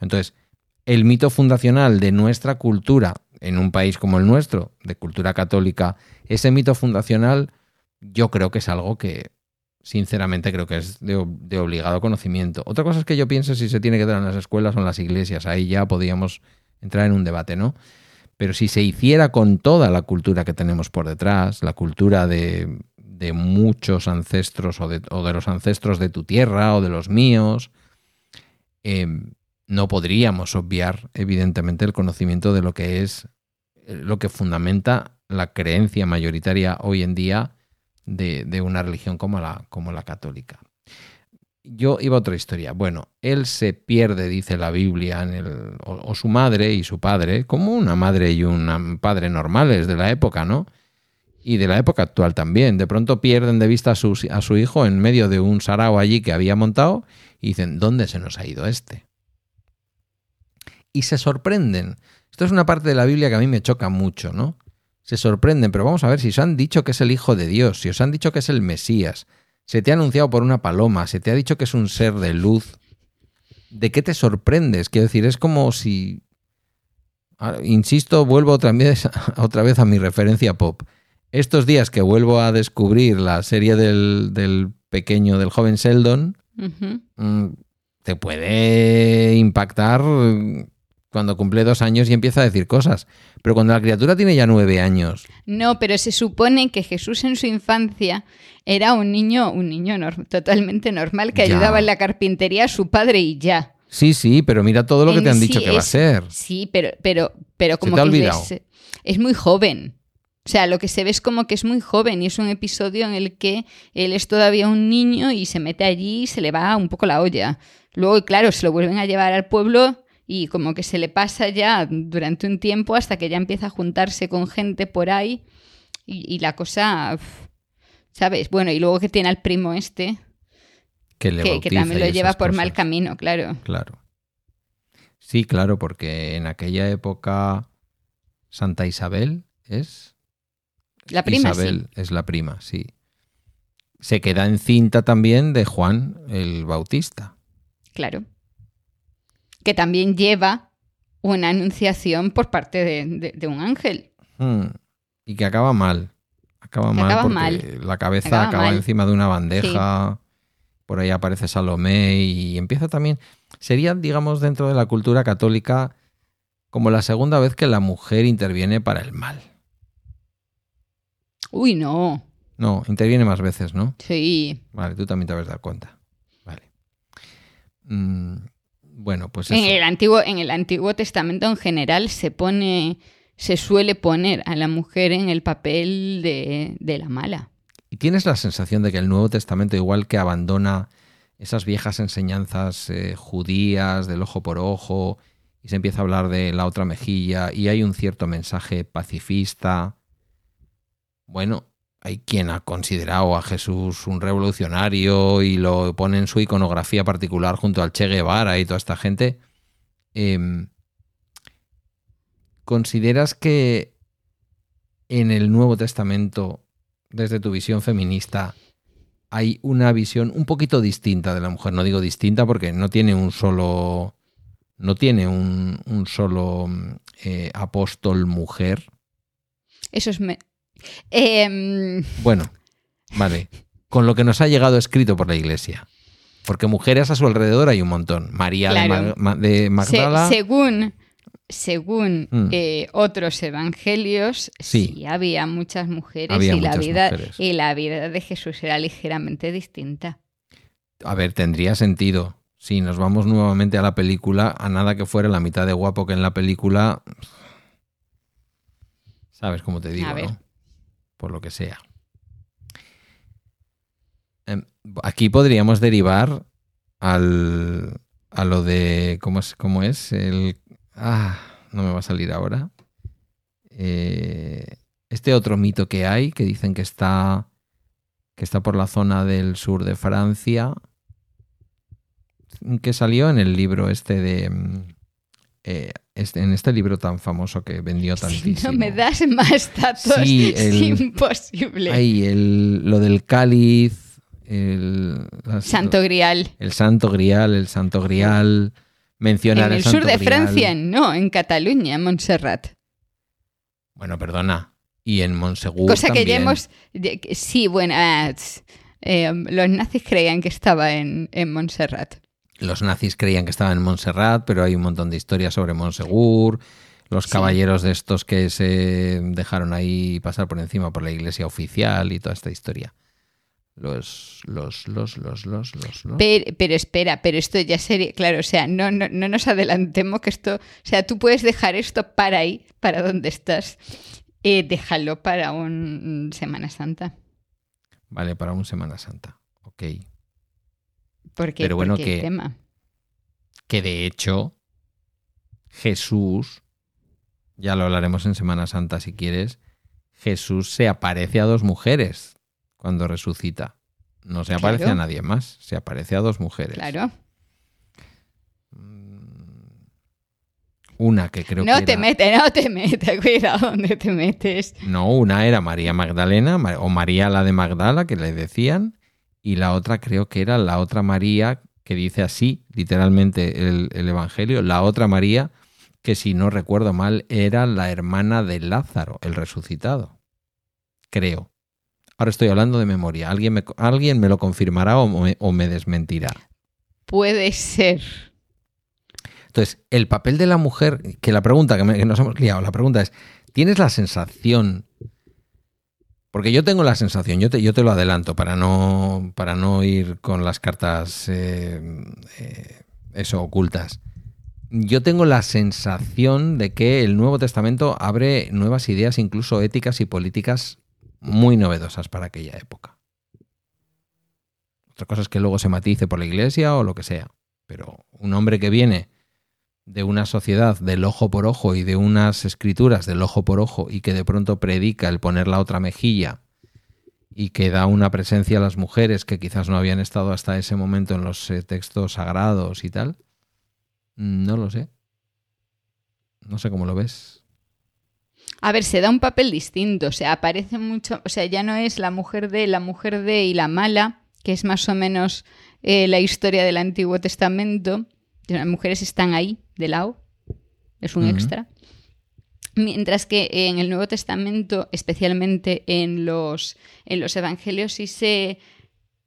Entonces, el mito fundacional de nuestra cultura en un país como el nuestro, de cultura católica, ese mito fundacional yo creo que es algo que sinceramente creo que es de, ob- de obligado conocimiento. Otra cosa es que yo pienso si se tiene que dar en las escuelas o en las iglesias, ahí ya podríamos entrar en un debate, ¿no? Pero si se hiciera con toda la cultura que tenemos por detrás, la cultura de, de muchos ancestros o de, los ancestros de tu tierra o de los míos, eh, no podríamos obviar, evidentemente, el conocimiento de lo que es lo que fundamenta la creencia mayoritaria hoy en día de, una religión como la, como la católica. Yo iba a otra historia. Bueno, él se pierde, dice la Biblia, en el, o, o su madre y su padre, como una madre y un padre normales de la época, ¿no? Y de la época actual también. De pronto pierden de vista a su, a su hijo en medio de un sarao allí que había montado y dicen, ¿dónde se nos ha ido este? Y se sorprenden. Esto es una parte de la Biblia que a mí me choca mucho, ¿no? Se sorprenden, pero vamos a ver si os han dicho que es el Hijo de Dios, si os han dicho que es el Mesías, se te ha anunciado por una paloma, se te ha dicho que es un ser de luz. ¿De qué te sorprendes? Quiero decir, es como si... Ah, Insisto, vuelvo otra vez, otra vez a mi referencia pop. Estos días que vuelvo a descubrir la serie del, del pequeño, del joven Sheldon, mm, te puede impactar cuando cumple dos años y empieza a decir cosas. Pero cuando la criatura tiene ya nueve años. No, pero se supone que Jesús en su infancia era un niño, un niño nor- totalmente normal que Ya. ayudaba en la carpintería a su padre y ya. Sí, sí, pero mira todo lo que te han sí dicho que va a ser. Sí, pero, pero, pero como que es muy joven. O sea, lo que se ve es como que es muy joven y es un episodio en el que él es todavía un niño y se mete allí y se le va un poco la olla. Luego, claro, se lo vuelven a llevar al pueblo y como que se le pasa ya durante un tiempo hasta que ya empieza a juntarse con gente por ahí y, y la cosa, ¿sabes? Bueno, y luego que tiene al primo este, Que, le que, también lo lleva por mal camino, claro. Claro. Sí, claro, porque en aquella época Santa Isabel es. La prima, Isabel es la prima, sí. Se queda encinta también de Juan el Bautista. Claro. Que también lleva una anunciación por parte de, de- de un ángel. Hmm. Y que acaba mal. Acaba Que mal acaba porque mal. la cabeza Acaba encima de una bandeja. Por ahí aparece Salomé y empieza también. Sería, digamos, dentro de la cultura católica, como la segunda vez que la mujer interviene para el mal. Uy, no. No, interviene más veces, ¿no? Sí. Vale, tú también te habías dado cuenta. Vale. Mm, bueno, pues En el, antiguo, en el Antiguo Testamento en general se pone, se suele poner a la mujer en el papel de, de la mala. ¿Y tienes la sensación de que el Nuevo Testamento, igual que abandona esas viejas enseñanzas eh, judías del ojo por ojo, y se empieza a hablar de la otra mejilla, y hay un cierto mensaje pacifista? Bueno, hay quien ha considerado a Jesús un revolucionario y lo pone en su iconografía particular junto al Che Guevara y toda esta gente. Em, ¿Consideras que en el Nuevo Testamento, desde tu visión feminista, hay una visión un poquito distinta de la mujer? No digo distinta porque no tiene un solo. No tiene un, solo eh, apóstol mujer. Eso es... me- Em, Bueno, vale. Con lo que nos ha llegado escrito por la iglesia. Porque mujeres a su alrededor hay un montón. María de. Mag- Ma- de, se- Magdala. según según Mm. eh, otros evangelios, Sí. sí. había muchas mujeres Había y, la vida, mujeres. y la vida de Jesús era ligeramente distinta. A ver, tendría sentido. Si nos vamos nuevamente a la película, a nada que fuera la mitad de guapo que en la película. ¿Sabes cómo te digo, A ver. no? Por lo que sea. Em, Aquí podríamos derivar al, a lo de. ¿Cómo es? ¿Cómo es? El. Ah, no me va a salir ahora. Eh, este otro mito que hay, que dicen que está. que está por la zona del sur de Francia que salió en el libro este de... eh, este- en este libro tan famoso que vendió Si tantísimo. no me das más datos, Sí, es imposible. Ay, el- lo del cáliz, el, las- Santo Grial. el santo grial, el santo grial, mencionar En el Santo sur de Grial. Francia, no, en Cataluña, en Montserrat. Bueno, perdona. Y en Monsegur Cosa que ya hemos... Sí, bueno, ah, eh, los nazis creían que estaba en, en Montserrat. Los nazis creían que estaba en Montserrat, pero hay un montón de historias sobre Monsegur. Los Sí. caballeros de estos que se dejaron ahí pasar por encima por la iglesia oficial y toda esta historia. Los, los, los, los, los, los, los. Pero, pero espera, pero esto ya sería, claro, o sea, no, no, no nos adelantemos que esto, o sea, tú puedes dejar esto para ahí, para donde estás, eh, déjalo para un Semana Santa. Vale, para un Semana Santa. Ok. Porque, Pero bueno, porque el que- tema. Que de hecho, Jesús, ya lo hablaremos en Semana Santa si quieres, Jesús se aparece a dos mujeres cuando resucita. No se aparece Claro. a nadie más, se aparece a dos mujeres. Claro. Una que creo no que te era- metes, no te metes, cuidado donde te metes. No, una era María Magdalena Ma- o María la de Magdala, que le decían, y la otra creo que era la otra María, que dice así, literalmente el, el Evangelio, la otra María, que si no recuerdo mal, era la hermana de Lázaro, el resucitado. Creo. Ahora estoy hablando de memoria. ¿Alguien me, alguien me lo confirmará o me, o me desmentirá? Puede ser. Entonces, el papel de la mujer, que la pregunta que, nos hemos liado, la pregunta es, ¿tienes la sensación? Porque yo tengo la sensación, yo te, lo adelanto para no, para no ir con las cartas eh, eh, eso ocultas. Yo tengo la sensación de que el Nuevo Testamento abre nuevas ideas, incluso éticas y políticas muy novedosas para aquella época. Otra cosa es que luego se matice por la iglesia o lo que sea. Pero un hombre que viene de una sociedad del ojo por ojo y de unas escrituras del ojo por ojo y que de pronto predica el poner la otra mejilla y que da una presencia a las mujeres que quizás no habían estado hasta ese momento en los eh, textos sagrados y tal, no lo sé. No sé cómo lo ves. A ver, se da un papel distinto, o sea, aparece mucho, o sea, ya no es la mujer de, la mujer de y la mala, que es más o menos eh, la historia del Antiguo Testamento. Las mujeres están ahí, de lado, es un extra. Mientras que en el Nuevo Testamento, especialmente en los, en los Evangelios, sí se,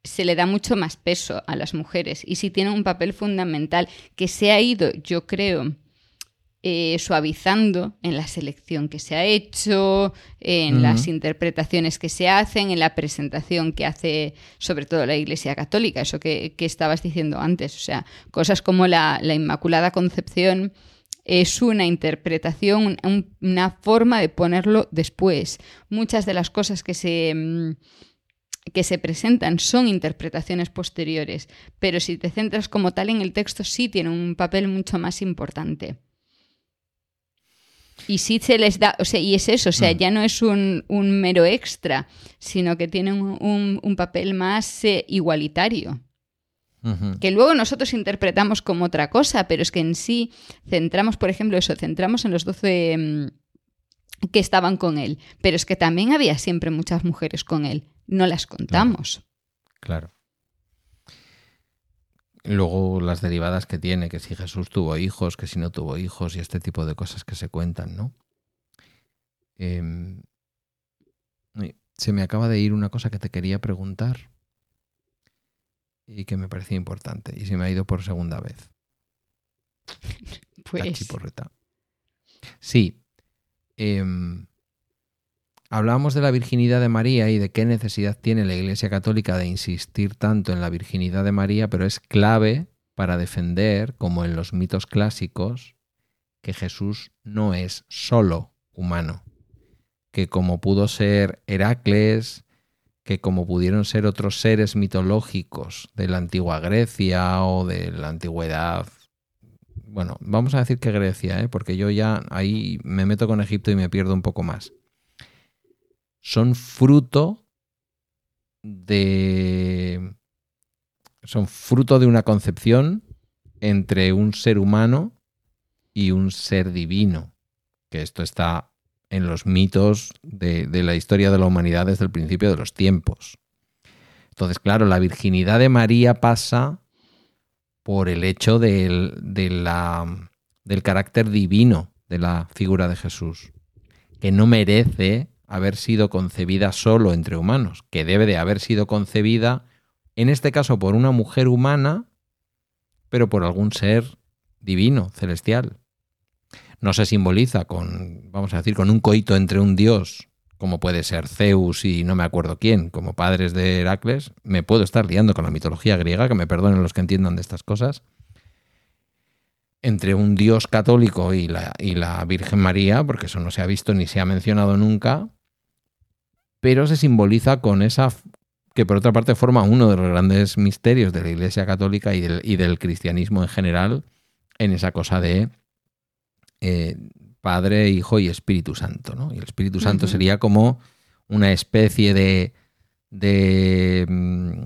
se le da mucho más peso a las mujeres y sí tienen un papel fundamental que se ha ido, yo creo, eh, suavizando en la selección que se ha hecho, en las interpretaciones que se hacen, en la presentación que hace sobre todo la Iglesia Católica, eso que, estabas diciendo antes, o sea, cosas como la, Inmaculada Concepción es una interpretación, una forma de ponerlo después. Muchas de las cosas que se mm, que se presentan son interpretaciones posteriores, pero si te centras como tal en el texto sí tiene un papel mucho más importante. Y sí se les da, o sea, y es eso, o sea, mm. ya no es un, mero extra, sino que tienen un, papel más eh, igualitario. Que luego nosotros interpretamos como otra cosa, pero es que en sí centramos, por ejemplo, eso, centramos en los doce mm, que estaban con él, pero es que también había siempre muchas mujeres con él, no las contamos. claro. Luego las derivadas que tiene, que si Jesús tuvo hijos, que si no tuvo hijos y este tipo de cosas que se cuentan, ¿no? Em, se me acaba de ir una cosa que te quería preguntar y que me parecía importante y se me ha ido por segunda vez. Pues... Sí. Eh, Hablábamos de la virginidad de María y de qué necesidad tiene la Iglesia Católica de insistir tanto en la virginidad de María, pero es clave para defender, como en los mitos clásicos, que Jesús no es solo humano, que como pudo ser Heracles, que como pudieron ser otros seres mitológicos de la antigua Grecia o de la antigüedad, bueno, vamos a decir que Grecia, ¿eh? porque yo ya ahí me meto con Egipto y me pierdo un poco más son fruto de. son fruto de una concepción entre un ser humano y un ser divino. Que esto está en los mitos de, la historia de la humanidad desde el principio de los tiempos. Entonces, claro, la virginidad de María pasa por el hecho del carácter divino de la figura de Jesús, que no merece haber sido concebida solo entre humanos, que debe de haber sido concebida, en este caso por una mujer humana, pero por algún ser divino, celestial. No se simboliza con, vamos a decir, con un coito entre un dios, como puede ser Zeus y no me acuerdo quién, como padres de Heracles. Me puedo estar liando con la mitología griega, que me perdonen los que entiendan de estas cosas entre un Dios católico y la, y la, Virgen María, porque eso no se ha visto ni se ha mencionado nunca, pero se simboliza con esa que por otra parte forma uno de los grandes misterios de la Iglesia Católica y del, cristianismo en general, en esa cosa de eh, Padre, Hijo y Espíritu Santo. ¿no? Y el Espíritu Santo sería como una especie de, de mm,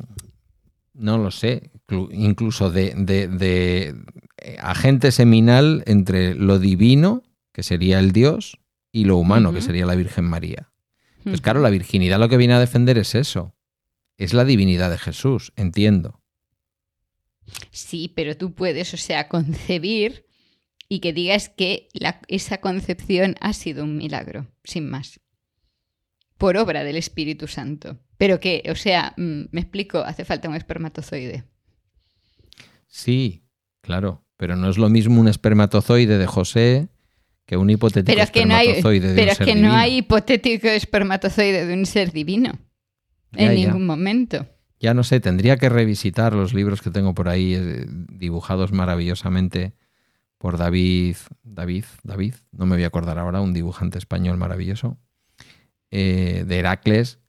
no lo sé, incluso de, de, eh, agente seminal entre lo divino, que sería el Dios, y lo humano, que sería la Virgen María. Pues claro, la virginidad lo que viene a defender es eso. Es la divinidad de Jesús, entiendo. Sí, pero tú puedes, o sea, concebir y que digas que esa concepción ha sido un milagro, sin más. Por obra del Espíritu Santo. Pero que, o sea, mm, me explico, hace falta un espermatozoide. Sí, claro. Pero no es lo mismo un espermatozoide de José que un hipotético Pero es que no hay, espermatozoide de pero un es ser que no divino. hay hipotético espermatozoide de un ser divino. Ya, en ya. ningún momento. Ya no sé, tendría que revisitar los libros que tengo por ahí eh, dibujados maravillosamente por David, David, David, no me voy a acordar ahora, un dibujante español maravilloso, eh, de Heracles,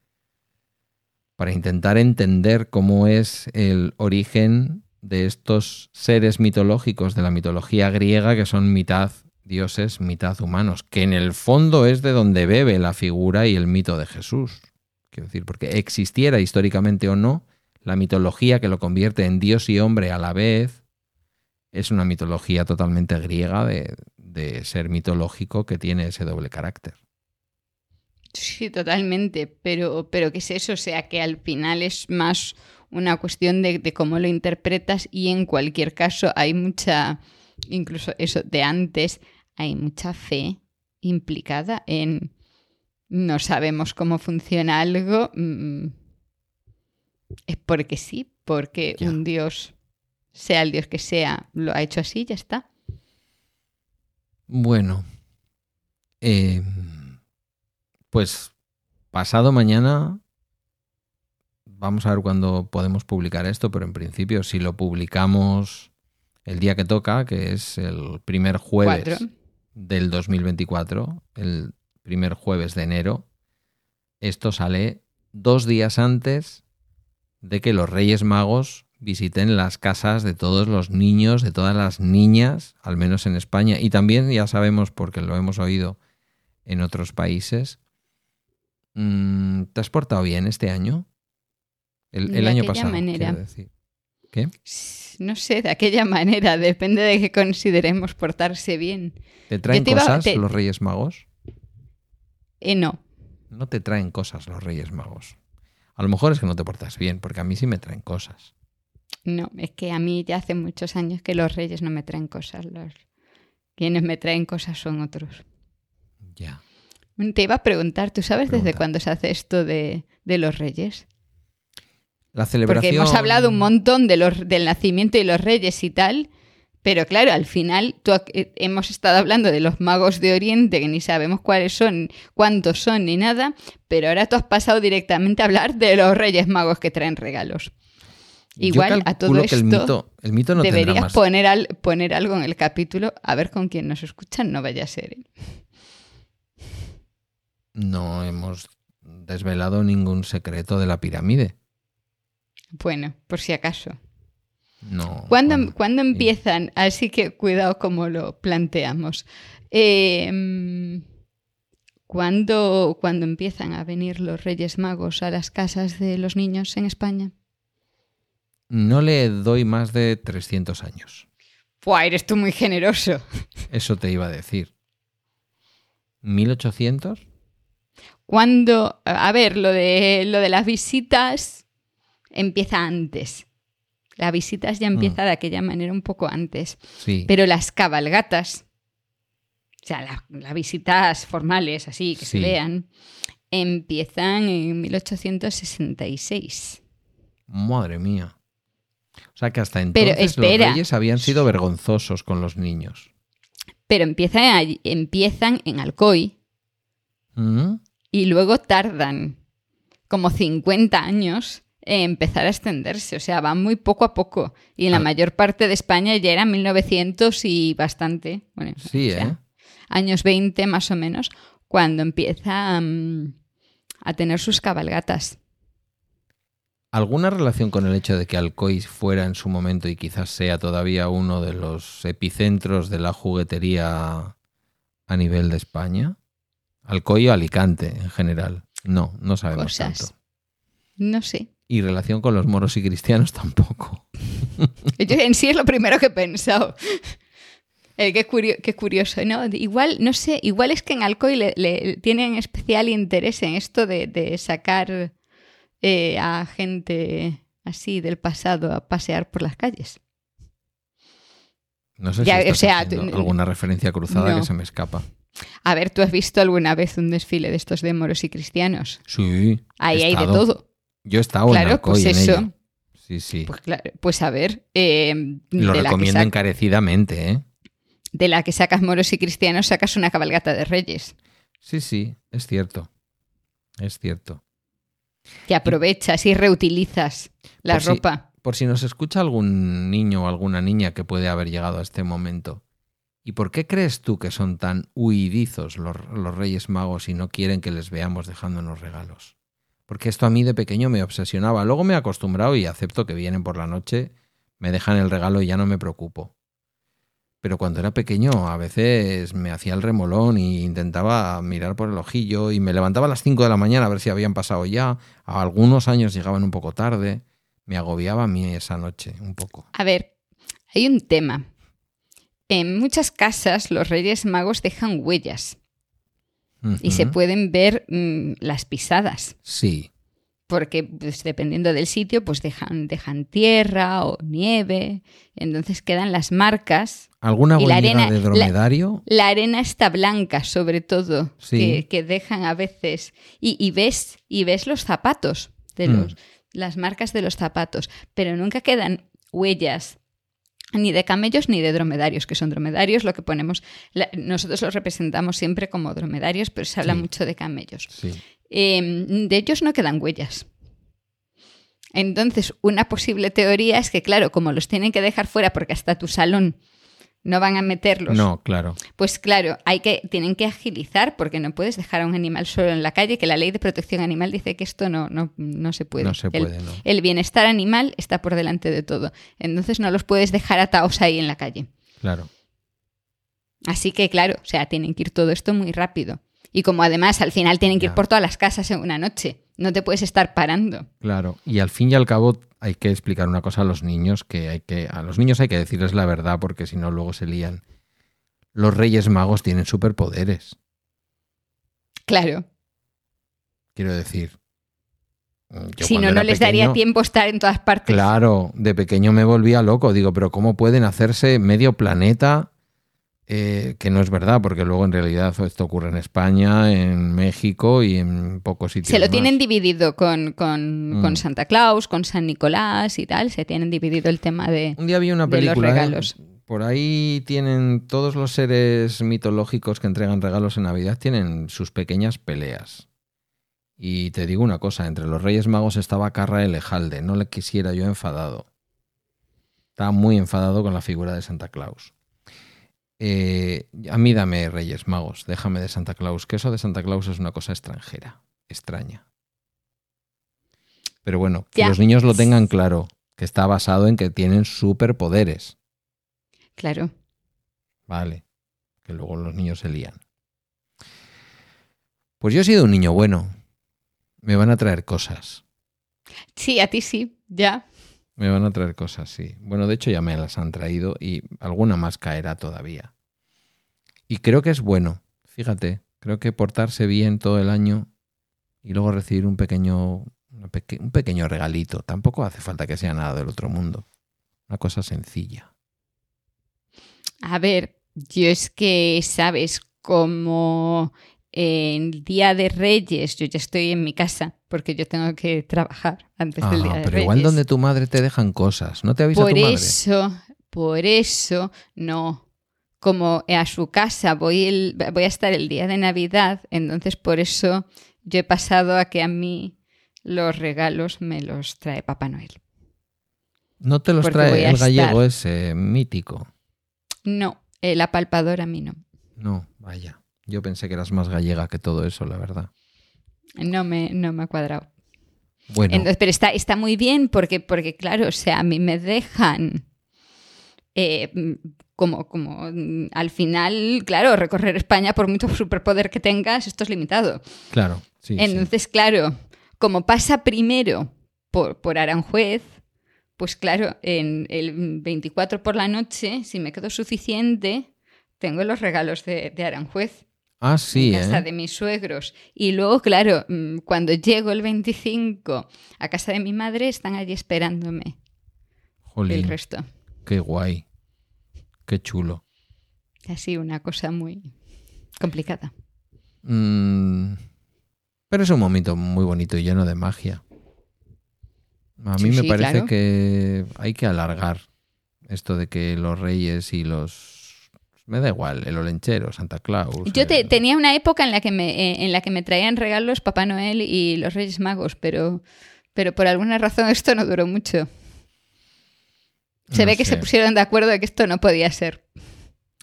para intentar entender cómo es el origen de estos seres mitológicos de la mitología griega que son mitad dioses, mitad humanos, que en el fondo es de donde bebe la figura y el mito de Jesús. Quiero decir, porque existiera históricamente o no, la mitología que lo convierte en dios y hombre a la vez es una mitología totalmente griega de, de ser mitológico que tiene ese doble carácter. Sí, totalmente. Pero, pero ¿qué es eso? O sea, que al final es más una cuestión de, de cómo lo interpretas y en cualquier caso hay mucha, incluso eso de antes, hay mucha fe implicada en no sabemos cómo funciona algo. mm, Es porque sí, porque Ya. un dios, sea el dios que sea, lo ha hecho así, ya está. Bueno, eh, pues pasado mañana, vamos a ver cuándo podemos publicar esto, pero en principio si lo publicamos el día que toca, que es el primer jueves Cuatro. del 2024, el primer jueves de enero, esto sale dos días antes de que los Reyes Magos visiten las casas de todos los niños, de todas las niñas, al menos en España, y también ya sabemos, porque lo hemos oído en otros países. Mm, ¿Te has portado bien este año? El, año pasado. manera. decir. ¿Qué? No sé, de aquella manera, depende de que consideremos portarse bien. ¿Te traen te iba- cosas te- los Reyes Magos? Eh, no. No te traen cosas los Reyes Magos. A lo mejor es que no te portas bien, porque a mí sí me traen cosas. No, es que a mí ya hace muchos años que los reyes no me traen cosas. Los... Quienes me traen cosas son otros. Ya. Te iba a preguntar, ¿tú sabes desde cuándo se hace esto de, de los reyes? La celebración. Porque hemos hablado un montón de los, del nacimiento y los reyes y tal, pero claro, al final tú eh, hemos estado hablando de los magos de Oriente, que ni sabemos cuáles son, cuántos son ni nada, pero ahora tú has pasado directamente a hablar de los reyes magos que traen regalos. Igual a todo esto el mito, el mito no deberías más. poner, al- poner algo en el capítulo, a ver con quién nos escuchan, no vaya a ser. ¿eh? No hemos desvelado ningún secreto de la pirámide. Bueno, por si acaso. No. ¿Cuándo, bueno, cuándo sí. empiezan? Así que cuidado como lo planteamos. Eh, mm, ¿cuándo, cuándo empiezan a venir los Reyes Magos a las casas de los niños en España? No le doy más de 300 años. ¡Fua! Eres tú muy generoso. Eso te iba a decir. ¿1800? Cuando, a ver, lo de, lo de las visitas empieza antes. Las visitas ya empieza de aquella manera un poco antes. Sí. Pero las cabalgatas, o sea, la- las visitas formales, así, que Sí. se vean, empiezan en 1866. Madre mía. O sea que hasta entonces los reyes habían sido vergonzosos con los niños. Pero empiezan, allí- empiezan en Alcoy ¿Mm? y luego tardan como 50 años empezar a extenderse. O sea, van muy poco a poco. Y en la Ah. mayor parte de España ya era 1900 y bastante. Bueno, Sí, o sea, ¿eh? años 20 más o menos, cuando empieza mm, a tener sus cabalgatas. ¿Alguna relación con el hecho de que Alcoy fuera en su momento y quizás sea todavía uno de los epicentros de la juguetería a nivel de España? Alcoy o Alicante en general. No, no sabemos Cosas. tanto. No sé. Y relación con los moros y cristianos tampoco. Yo en sí es lo primero que he pensado. Eh, qué, curio- qué curioso, ¿no? Igual, no sé, igual es que en Alcoy le, le- tienen especial interés en esto de, de sacar eh, a gente así del pasado a pasear por las calles. No sé Ya, si o sea, tú- alguna referencia cruzada No. que se me escapa. A ver, ¿tú has visto alguna vez un desfile de estos de moros y cristianos? Sí. Ahí hay de todo. Yo he estado en Claro, Alcoy pues en eso. ello. Sí, Sí, sí. Pues claro, pues a ver. eh, Lo de, la que recomiendo encarecidamente, ¿eh? de la que sacas moros y cristianos, sacas una cabalgata de reyes. Sí, sí, es cierto. Es cierto. Que aprovechas y reutilizas la Pues ropa. Por si nos escucha algún niño o alguna niña que puede haber llegado a este momento. ¿Y por qué crees tú que son tan huidizos los, los Reyes Magos y no quieren que les veamos dejándonos regalos? Porque esto a mí de pequeño me obsesionaba. Luego me he acostumbrado y acepto que vienen por la noche, me dejan el regalo y ya no me preocupo. Pero cuando era pequeño a veces me hacía el remolón e intentaba mirar por el ojillo y me levantaba a las 5 de la mañana a ver si habían pasado ya. A algunos años llegaban un poco tarde. Me agobiaba a mí esa noche un poco. A ver, hay un tema. En muchas casas los reyes magos dejan huellas y se pueden ver mm, las pisadas. Sí, porque pues, dependiendo del sitio, pues dejan, dejan tierra o nieve, entonces quedan las marcas. ¿Alguna Y la huella arena- de dromedario? La arena está blanca, sobre todo, Sí. que, que dejan a veces. Y, y ves, y ves los zapatos, de Mm. los, las marcas de los zapatos, pero nunca quedan huellas ni de camellos ni de dromedarios, que son dromedarios, lo que ponemos, la- nosotros los representamos siempre como dromedarios, pero se habla Sí. mucho de camellos. Sí. Eh, de ellos no quedan huellas. Entonces, una posible teoría es que, claro, como los tienen que dejar fuera porque hasta tu salón no van a meterlos, No, claro. pues claro, hay que, tienen que agilizar porque no puedes dejar a un animal solo en la calle, que la ley de protección animal dice que esto no, no, no se puede. No se El- puede, no. el bienestar animal está por delante de todo. Entonces no los puedes dejar atados ahí en la calle. Claro. Así que, claro, o sea, tienen que ir todo esto muy rápido. Y como además al final tienen que ir por todas las casas en una noche, no te puedes estar parando. Claro. Y al fin y al cabo hay que explicar una cosa a los niños, que hay que. A los niños hay que decirles la verdad, porque si no, luego se lían. Los Reyes Magos tienen superpoderes. Claro. Quiero decir. yo si no, no les daría tiempo estar en todas partes. Claro, de pequeño me volvía loco. Digo, pero ¿cómo pueden hacerse medio planeta? Eh, que no es verdad, porque luego en realidad esto ocurre en España, en México y en pocos sitios. Se lo más. tienen dividido con, con- Mm. con Santa Claus, con San Nicolás y tal. Se tienen dividido el tema de... Un día vi una de los película. ¿eh? regalos. Por ahí tienen todos los seres mitológicos que entregan regalos en Navidad, tienen sus pequeñas peleas. Y te digo una cosa, entre los Reyes Magos estaba Carra Elejalde, no le quisiera yo enfadado. Estaba muy enfadado con la figura de Santa Claus. Eh, a mí dame Reyes Magos, déjame de Santa Claus, que eso de Santa Claus es una cosa extranjera, extraña. Pero bueno, que Ya. los niños lo tengan claro, que está basado en que tienen superpoderes. Claro. Vale, que luego los niños se lían. Pues yo he sido un niño bueno. Me van a traer cosas. Sí, a ti sí, ya. Me van a traer cosas, sí. Bueno, de hecho ya me las han traído y alguna más caerá todavía. Y creo que es bueno. Fíjate, creo que portarse bien todo el año y luego recibir un pequeño, un pequeño regalito. Tampoco hace falta que sea nada del otro mundo. Una cosa sencilla. A ver, yo es que, ¿sabes? Como el Día de Reyes, yo ya estoy en mi casa porque yo tengo que trabajar antes del Día Ah, de pero Reyes. igual donde tu madre te dejan cosas. ¿No te avisa Por tu madre? eso, por eso, no. Como a su casa voy, el- voy a estar el día de Navidad, entonces por eso yo he pasado a que a mí los regalos me los trae Papá Noel. No te los Porque trae el gallego estar. ese mítico. No, el apalpador a mí no. No, vaya. Yo pensé que eras más gallega que todo eso, la verdad. No me, no me ha cuadrado. Bueno, Entonces, pero está, está muy bien porque, porque, claro, o sea, a mí me dejan eh, mm, como, como mm, al final, claro, recorrer España por mucho superpoder que tengas, esto es limitado. claro. Sí, sí. Entonces, claro, como pasa primero por, por Aranjuez, pues claro, en el 24 por la noche, si me quedo suficiente, tengo los regalos de, de Aranjuez Ah, sí, en casa ¿eh? de mis suegros. Y luego, claro, mm, cuando llego el 25 a casa de mi madre, están allí esperándome el Jolín, resto. Qué guay. Qué chulo. Así una cosa muy complicada. Mm, pero es un momento muy bonito y lleno de magia. A mí me parece que hay que alargar esto de que los reyes y los me da igual, el olenchero, Santa Claus. Yo tenía una época en la que me eh, en la que me traían regalos Papá Noel y los Reyes Magos, pero pero por alguna razón esto no duró mucho. Se ve que se pusieron de acuerdo de que esto no podía ser.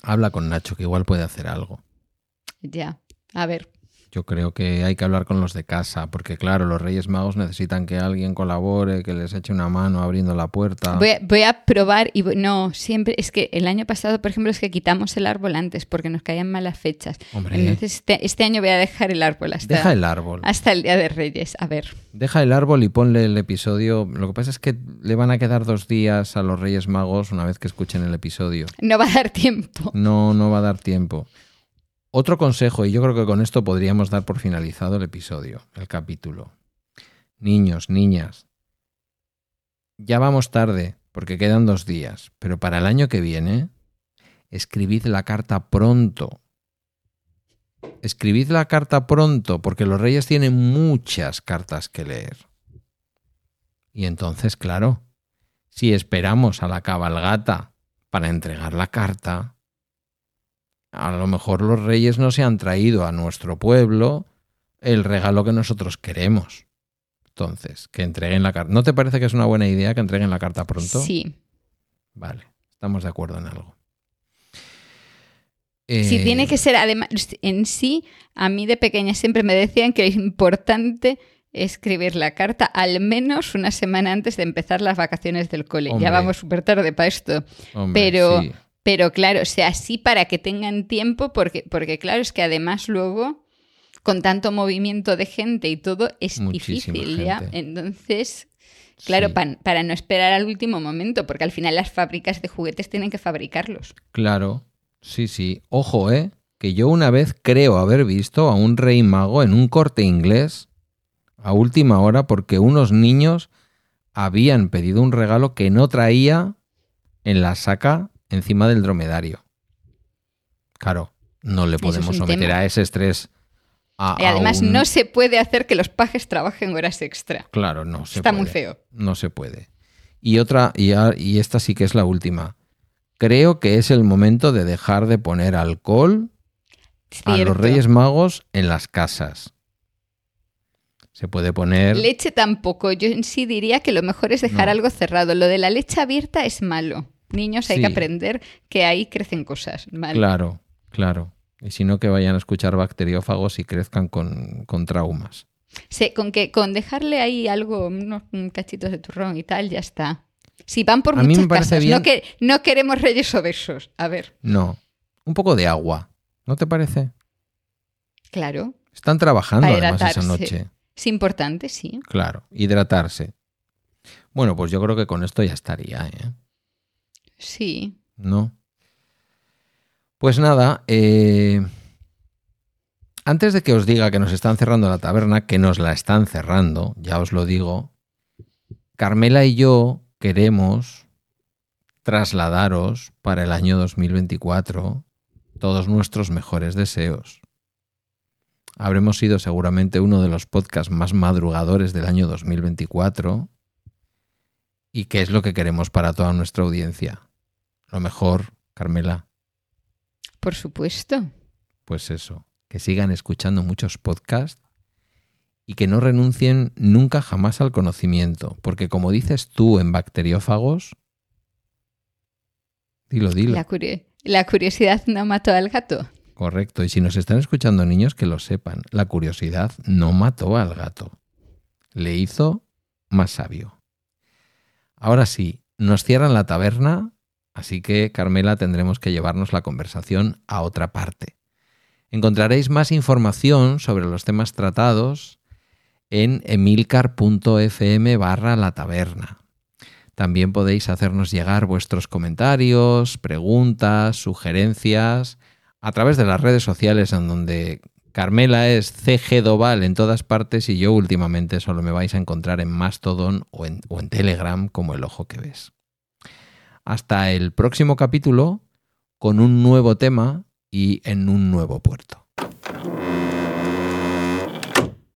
Habla con Nacho, que igual puede hacer algo. Ya, a ver. Yo creo que hay que hablar con los de casa, porque claro, los Reyes Magos necesitan que alguien colabore, que les eche una mano abriendo la puerta. Voy a, probar y no, siempre, es que el año pasado, por ejemplo, es que quitamos el árbol antes porque nos caían malas fechas. Entonces este, este, año voy a dejar el árbol hasta, Deja el árbol. hasta el Día de Reyes, a ver. Deja el árbol y ponle el episodio. Lo que pasa es que le van a quedar dos días a los Reyes Magos una vez que escuchen el episodio. No va a dar tiempo. No, no va a dar tiempo. Otro consejo, y yo creo que con esto podríamos dar por finalizado el episodio, el capítulo. Niños, niñas, ya vamos tarde, porque quedan dos días, pero para el año que viene, escribid la carta pronto. Escribid la carta pronto, porque los reyes tienen muchas cartas que leer. Y entonces, claro, si esperamos a la cabalgata para entregar la carta, a lo mejor los reyes no se han traído a nuestro pueblo el regalo que nosotros queremos. Entonces, que entreguen la carta. ¿No te parece que es una buena idea que entreguen la carta pronto? Sí. Vale, estamos de acuerdo en algo. Si tiene que ser, además, en sí, a mí de pequeña siempre me decían que es importante escribir la carta al menos una semana antes de empezar las vacaciones del cole. ya vamos súper tarde para esto. pero, pero claro, o sea, sí para que tengan tiempo, porque, porque claro, es que además luego, con tanto movimiento de gente y todo, es difícil ya. Entonces, claro, para no esperar al último momento, porque al final las fábricas de juguetes tienen que fabricarlos. Claro, sí, sí. Ojo, ¿eh? Que yo una vez creo haber visto a un rey mago en un corte inglés a última hora porque unos niños habían pedido un regalo que no traía en la saca encima del dromedario. Claro, no le podemos someter a ese estrés. y además no se puede hacer que los pajes trabajen horas extra. Claro, no se Está muy feo. No se puede. Y otra, y, y esta sí que es la última. Creo que es el momento de dejar de poner alcohol a los Reyes Magos en las casas. Se puede poner. Leche tampoco. Yo en sí diría que lo mejor es dejar algo cerrado. Lo de la leche abierta es malo niños hay que aprender que ahí crecen cosas. Claro, claro. Y si no, que vayan a escuchar bacteriófagos y crezcan con, traumas. Sí, con que con dejarle ahí algo, unos cachitos de turrón y tal, ya está. Si van por muchas casas, no, que, no queremos reyes obesos. A ver. No, un poco de agua, ¿no te parece? Claro. Están trabajando además esa noche. Es importante, sí. Claro, hidratarse. Bueno, pues yo creo que con esto ya estaría, ¿eh? Sí. No. Pues nada, eh, antes de que os diga que nos están cerrando la taberna, que nos la están cerrando, ya os lo digo, Carmela y yo queremos trasladaros para el año 2024 todos nuestros mejores deseos. Habremos sido seguramente uno de los podcasts más madrugadores del año 2024. ¿Y qué es lo que queremos para toda nuestra audiencia? Lo mejor, Carmela. Por supuesto. Pues eso, que sigan escuchando muchos podcasts y que no renuncien nunca jamás al conocimiento, porque como dices tú en bacteriófagos, dilo, dilo. La, curiosidad no mató al gato. Correcto, y si nos están escuchando niños, que lo sepan, la curiosidad no mató al gato, le hizo más sabio. Ahora sí, nos cierran la taberna Así que, Carmela, tendremos que llevarnos la conversación a otra parte. Encontraréis más información sobre los temas tratados en emilcar.fm barra la taberna. También podéis hacernos llegar vuestros comentarios, preguntas, sugerencias a través de las redes sociales en donde Carmela es CG Doval en todas partes y yo últimamente solo me vais a encontrar en Mastodon o en, o en Telegram como el ojo que ves. Hasta el próximo capítulo con un nuevo tema y en un nuevo puerto.